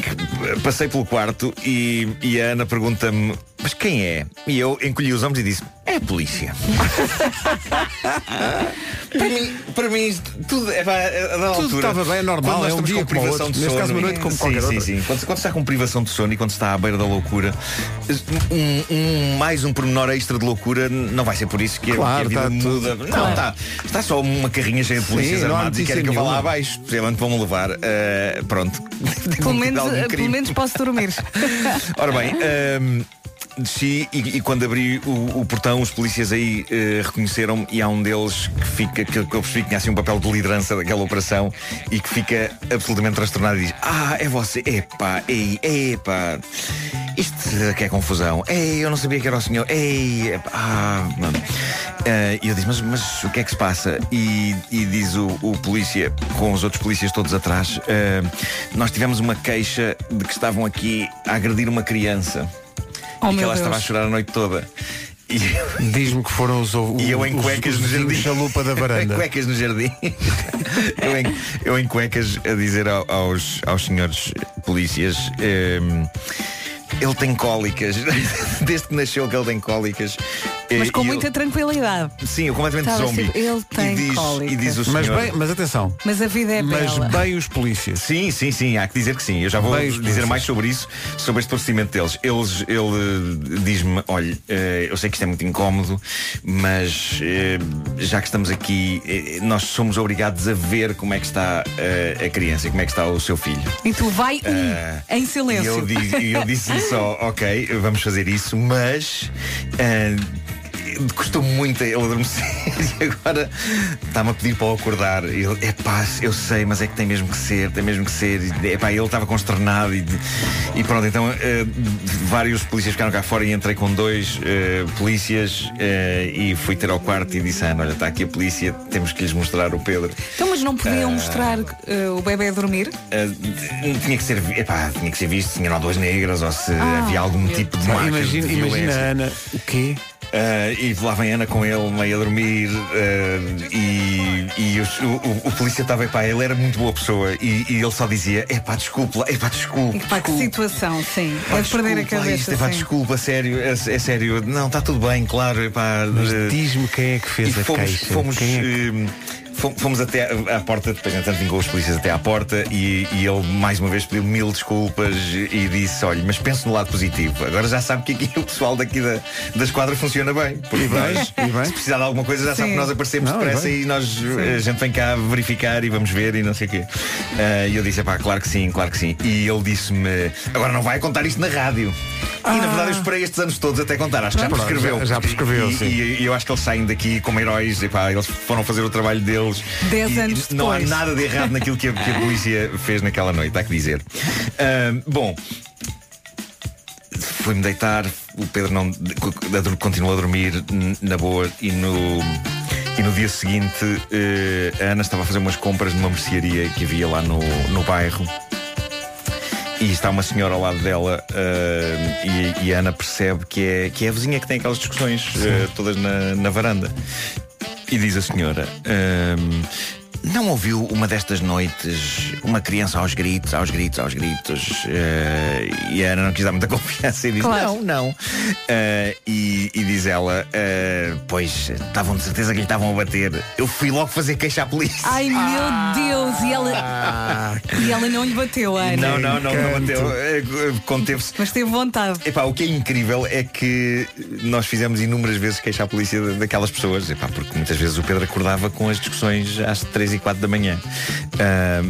S16: que passei pelo quarto e, e a Ana pergunta-me mas quem é? E eu encolhi os ombros e disse é a polícia. <laughs> para mim, para mim isto, tudo é pá, a da
S1: Tudo
S16: altura.
S1: estava bem, é normal, é um
S16: estamos
S1: dia
S16: com privação
S1: outro.
S16: de
S1: Neste
S16: sono,
S1: caso, uma noite como
S16: sim,
S1: qualquer
S16: sim,
S1: outra.
S16: sim. Quando, quando se está com privação de sono e quando se está à beira da loucura, um, um- mais um pormenor extra de loucura não vai ser por isso que a,
S1: Claro,
S16: que a vida
S1: está
S16: muda.
S1: tudo-
S16: Não,
S1: Claro.
S16: está, está só uma carrinha cheia de
S1: Sim,
S16: polícias armados e querem que eu vá lá abaixo. Possivelmente vão-me levar. Eh, pronto.
S3: Pelo <laughs> menos,
S16: Algum
S3: pelo menos posso dormir. <laughs>
S16: Ora bem, desci e, e quando abri o, o portão, os polícias aí eh, reconheceram-me e há um deles que fica, que, eu percebi que tinha assim um papel de liderança daquela operação e que fica absolutamente transtornado e diz: Ah, é você, epá, ei, epá. Isto é que é confusão. Ei, eu não sabia que era o senhor. Ei, epá, ah. Eh, E eu disse, mas, mas o que é que se passa? E, e diz o, o polícia, com os outros polícias todos atrás, eh, nós tivemos uma queixa de que estavam aqui a agredir uma criança.
S3: Oh,
S16: e que ela estava a
S3: Deus.
S16: chorar a noite toda. E,
S1: Diz-me que foram os, o,
S16: e eu em cuecas
S1: os
S16: no jardim.
S1: chalupa da varanda. <laughs>
S16: cuecas no jardim. <laughs> eu, em, eu em cuecas a dizer ao- aos, aos senhores polícias. ehm, ele tem cólicas. <laughs> Desde que nasceu que ele tem cólicas.
S3: Mas com
S16: e
S3: muita tranquilidade.
S16: eu- sim, eu completamente
S3: Estava
S16: zombie.
S3: assim, ele tem
S16: e diz,
S3: cólica.
S16: e diz o
S1: Mas, bem, mas atenção,
S3: Mas a vida é
S1: mas
S3: bela.
S1: bem os polícias.
S16: Sim, sim, sim, há que dizer que sim. Eu já vou
S1: Bem,
S16: dizer
S1: polícias.
S16: mais sobre isso, sobre este procedimento deles. Eles, ele eh, diz-me, olha, eh, eu sei que isto é muito incómodo, mas eh, já que estamos aqui, nós somos obrigados a ver como é que está a criança e como é que está o seu filho.
S3: E tu vai
S16: Ah,
S3: em silêncio.
S16: eu, e eu disse só, <laughs> ok, vamos fazer isso, mas ah, custou muito a ele adormecer <laughs> e agora está-me a pedir para o acordar. E ele, é pá, eu sei, mas é que tem mesmo que ser, tem mesmo que ser. E, epá, ele estava consternado e, e pronto, então ah, vários polícias ficaram cá fora e entrei com dois ah, polícias ah, e fui ter ao quarto e disse, Ana, olha, está aqui a polícia, temos que lhes mostrar o Pedro.
S3: Então, mas não podiam
S16: Ah.
S3: mostrar o bebê a dormir?
S16: Uh, tinha que ser vi- epá, tinha que ser visto se tinham lá duas negras ou se
S3: Ah,
S16: havia algum
S3: meu
S16: tipo de
S1: Pá, imagina, imagina Ana, o quê?
S16: Uh, e lá vem Ana com ele, meio a dormir, uh, e, e os- o, o- o polícia estava, epá, ele era muito boa pessoa e, e ele só dizia, epá, desculpe, lá, epá, desculpe.
S3: E pá, que situação, sim.
S16: Pá,
S3: Deve perder a cabeça.
S16: isto, epá,
S3: sim.
S16: desculpa, sério, é, é sério. Não, está tudo bem, claro. Epá,
S1: Mas
S16: uh,
S1: diz-me quem é que fez
S16: e
S1: a
S16: fomos,
S1: queixa.
S16: fomos,
S1: Quem é que-
S16: eh, fomos até à porta, depois entretanto vingou os polícias até à porta e, e ele mais uma vez pediu mil desculpas e disse, olha, mas pense no lado positivo. Agora já sabe que aqui <laughs> o pessoal daqui da, da esquadra funciona bem. Porque
S1: E
S16: nós,
S1: e
S16: se precisar de alguma coisa, já sabe
S3: Sim.
S16: que nós aparecemos
S1: Não, e
S16: depressa e nós a gente vem cá verificar e vamos ver e não sei o quê. Eh, E eu disse, pá, claro que sim, claro que sim. E ele disse-me, agora não vai contar isto na rádio. E na verdade eu esperei estes anos todos até contar, acho que já
S1: Ah.
S16: Prescreveu.
S1: já- já prescreveu,
S16: E-
S1: sim.
S16: e- e eu acho que eles saem daqui como heróis, epá, eles foram fazer o trabalho deles.
S3: Dez
S16: E
S3: anos
S16: Não há nada de errado naquilo que a, que a <laughs> polícia fez naquela noite, há que dizer. Ahm, bom. Fui-me deitar, o Pedro não co- continuou a dormir na boa e no. E no dia seguinte eh, a Ana estava a fazer umas compras numa mercearia que havia lá no, no bairro e está uma senhora ao lado dela eh, e, e a Ana percebe que é, que é a vizinha que tem aquelas discussões eh, todas na, na varanda. E diz a senhora: ehm, Não ouviu uma destas noites uma criança aos gritos, aos gritos, aos gritos? Eh, e a Ana não quis dar muita <laughs> confiança e disse:
S3: Claro.
S16: Não, não. Eh, e, e diz ela: "Eh, Pois, estavam de certeza que lhe estavam a bater. Eu fui logo fazer queixa à polícia.
S3: Ai meu Deus! E ela, e ela não lhe bateu, Ana.
S16: Não, não, não, não bateu. Conteve-se.
S3: Mas teve vontade.
S16: Epá, o que é incrível é que nós fizemos inúmeras vezes queixa à polícia da- daquelas pessoas, Epá, porque muitas vezes o Pedro acordava com as discussões às 3 e 4 da manhã. Ah,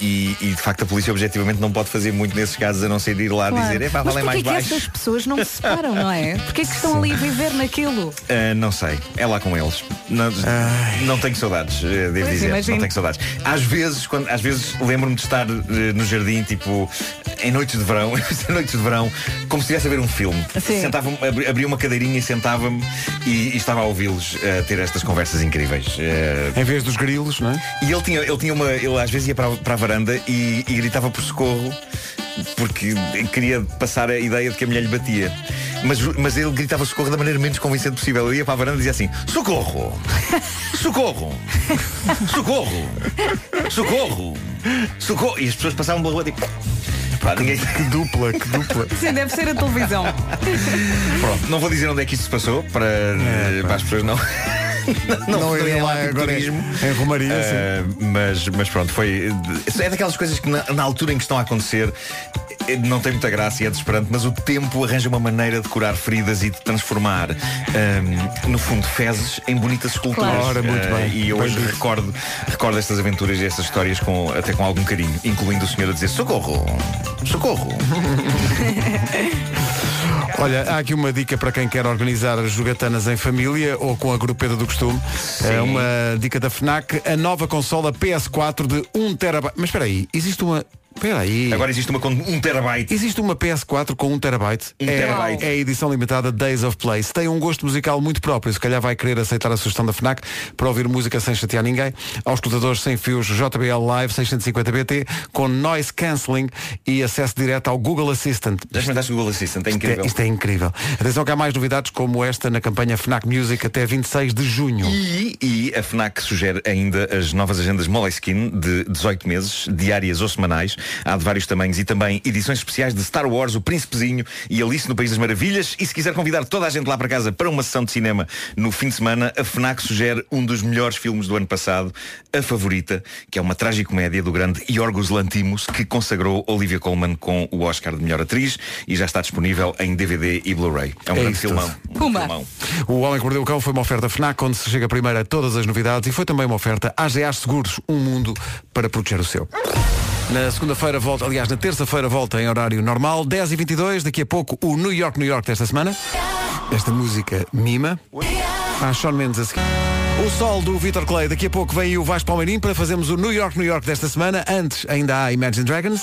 S16: e, e, de facto a polícia objetivamente não pode fazer muito nesses casos a não ser ir lá
S3: Claro.
S16: dizer, epá, valem mais
S3: que
S16: baixo.
S3: essas pessoas não se separam, não é? <laughs> Porquê que estão ali a viver naquilo?
S16: Ah, não sei, é lá com eles. Não, não tenho saudades, eh, devo
S3: Pois,
S16: dizer.
S3: imagino.
S16: Não tenho saudades. Às vezes, quando, às vezes lembro-me de estar eh, no jardim, tipo, em noites de verão, <laughs> em noites de verão, como se estivesse a ver um filme.
S3: Sim.
S16: Sentava-me, abri- abria uma cadeirinha e sentava-me e, e estava a ouvi-los a ter estas conversas incríveis. Eh,
S1: Em vez dos grilos, não é?
S16: E ele tinha, ele tinha uma. Ele às vezes ia para, a- para a varanda e, e gritava por socorro porque queria passar a ideia de que a mulher lhe batia. Mas, mas ele gritava socorro da maneira menos convincente possível. Ele ia para a varanda e dizia assim: Socorro! Socorro! Socorro! Socorro! Socorro! E as pessoas passavam pela rua tipo. Pá, ninguém...
S1: Que dupla, que dupla. <laughs>
S3: Sim, deve ser a televisão.
S16: Pronto, não vou dizer onde é que isto se passou para, para as pessoas não. <laughs>
S1: Não
S16: não
S1: irem lá
S16: tipo
S1: agora em-
S16: turismo.
S1: em Romaria,
S16: Eh, mas, mas pronto, foi. É daquelas coisas que na, na altura em que estão a acontecer eh, não tem muita graça e é desesperante, mas o tempo arranja uma maneira de curar feridas e de transformar, ehm, no fundo, fezes em bonitas esculturas.
S1: Claro. Muito
S16: Eh,
S1: bem.
S16: E eu hoje recordo, recordo estas aventuras e estas histórias com, até com algum carinho, incluindo o senhor a dizer socorro! Socorro! <laughs>
S1: Olha, há aqui uma dica para quem quer organizar jogatanas em família ou com a grupeta do costume. É uma dica da FNAC, a nova consola PS4 de 1 terabyte. Mas espera aí, existe uma... Espera aí.
S16: Agora existe uma com 1 terabyte.
S1: Existe uma PS4 com 1 terabyte.
S16: Um
S1: é,
S16: terabyte.
S1: é a edição limitada Days of Play. Se tem um gosto musical muito próprio, se calhar vai querer aceitar a sugestão da FNAC para ouvir música sem chatear ninguém. Aos escutadores sem fios JBL Live 650BT com noise cancelling e acesso direto ao Google Assistant.
S16: Já experimentaste o Google Assistant, é
S1: Isto é,
S16: incrível.
S1: isto é incrível. Atenção que há mais novidades como esta na campanha FNAC Music até 26 de junho.
S16: E, e a FNAC sugere ainda as novas agendas Moleskine de 18 meses, diárias ou semanais, Há de vários tamanhos e também edições especiais de Star Wars, O Príncipezinho e Alice no País das Maravilhas. E se quiser convidar toda a gente lá para casa para uma sessão de cinema no fim de semana, a FNAC sugere um dos melhores filmes do ano passado, A Favorita, que é uma tragicomédia do grande Yorgos Lantimos, que consagrou Olivia Colman com o Oscar de melhor atriz e já está disponível em DVD e Blu-ray. É um
S1: É
S16: grande filmão. Um filmão.
S1: O Homem que Mordeu o Cão foi uma oferta FNAC, onde se chega primeiro a todas as novidades e foi também uma oferta AGA Seguros, um mundo para proteger o seu. Na segunda-feira volta, aliás, na terça-feira volta em horário normal, 10 e 22 daqui a pouco o New York, New York desta semana. Esta música mima. Ah, Sean Mendes a seguir. O sol do Vitor Clay, daqui a pouco vem o Vasco Palmeirim para fazermos o New York, New York desta semana. Antes ainda há Imagine Dragons.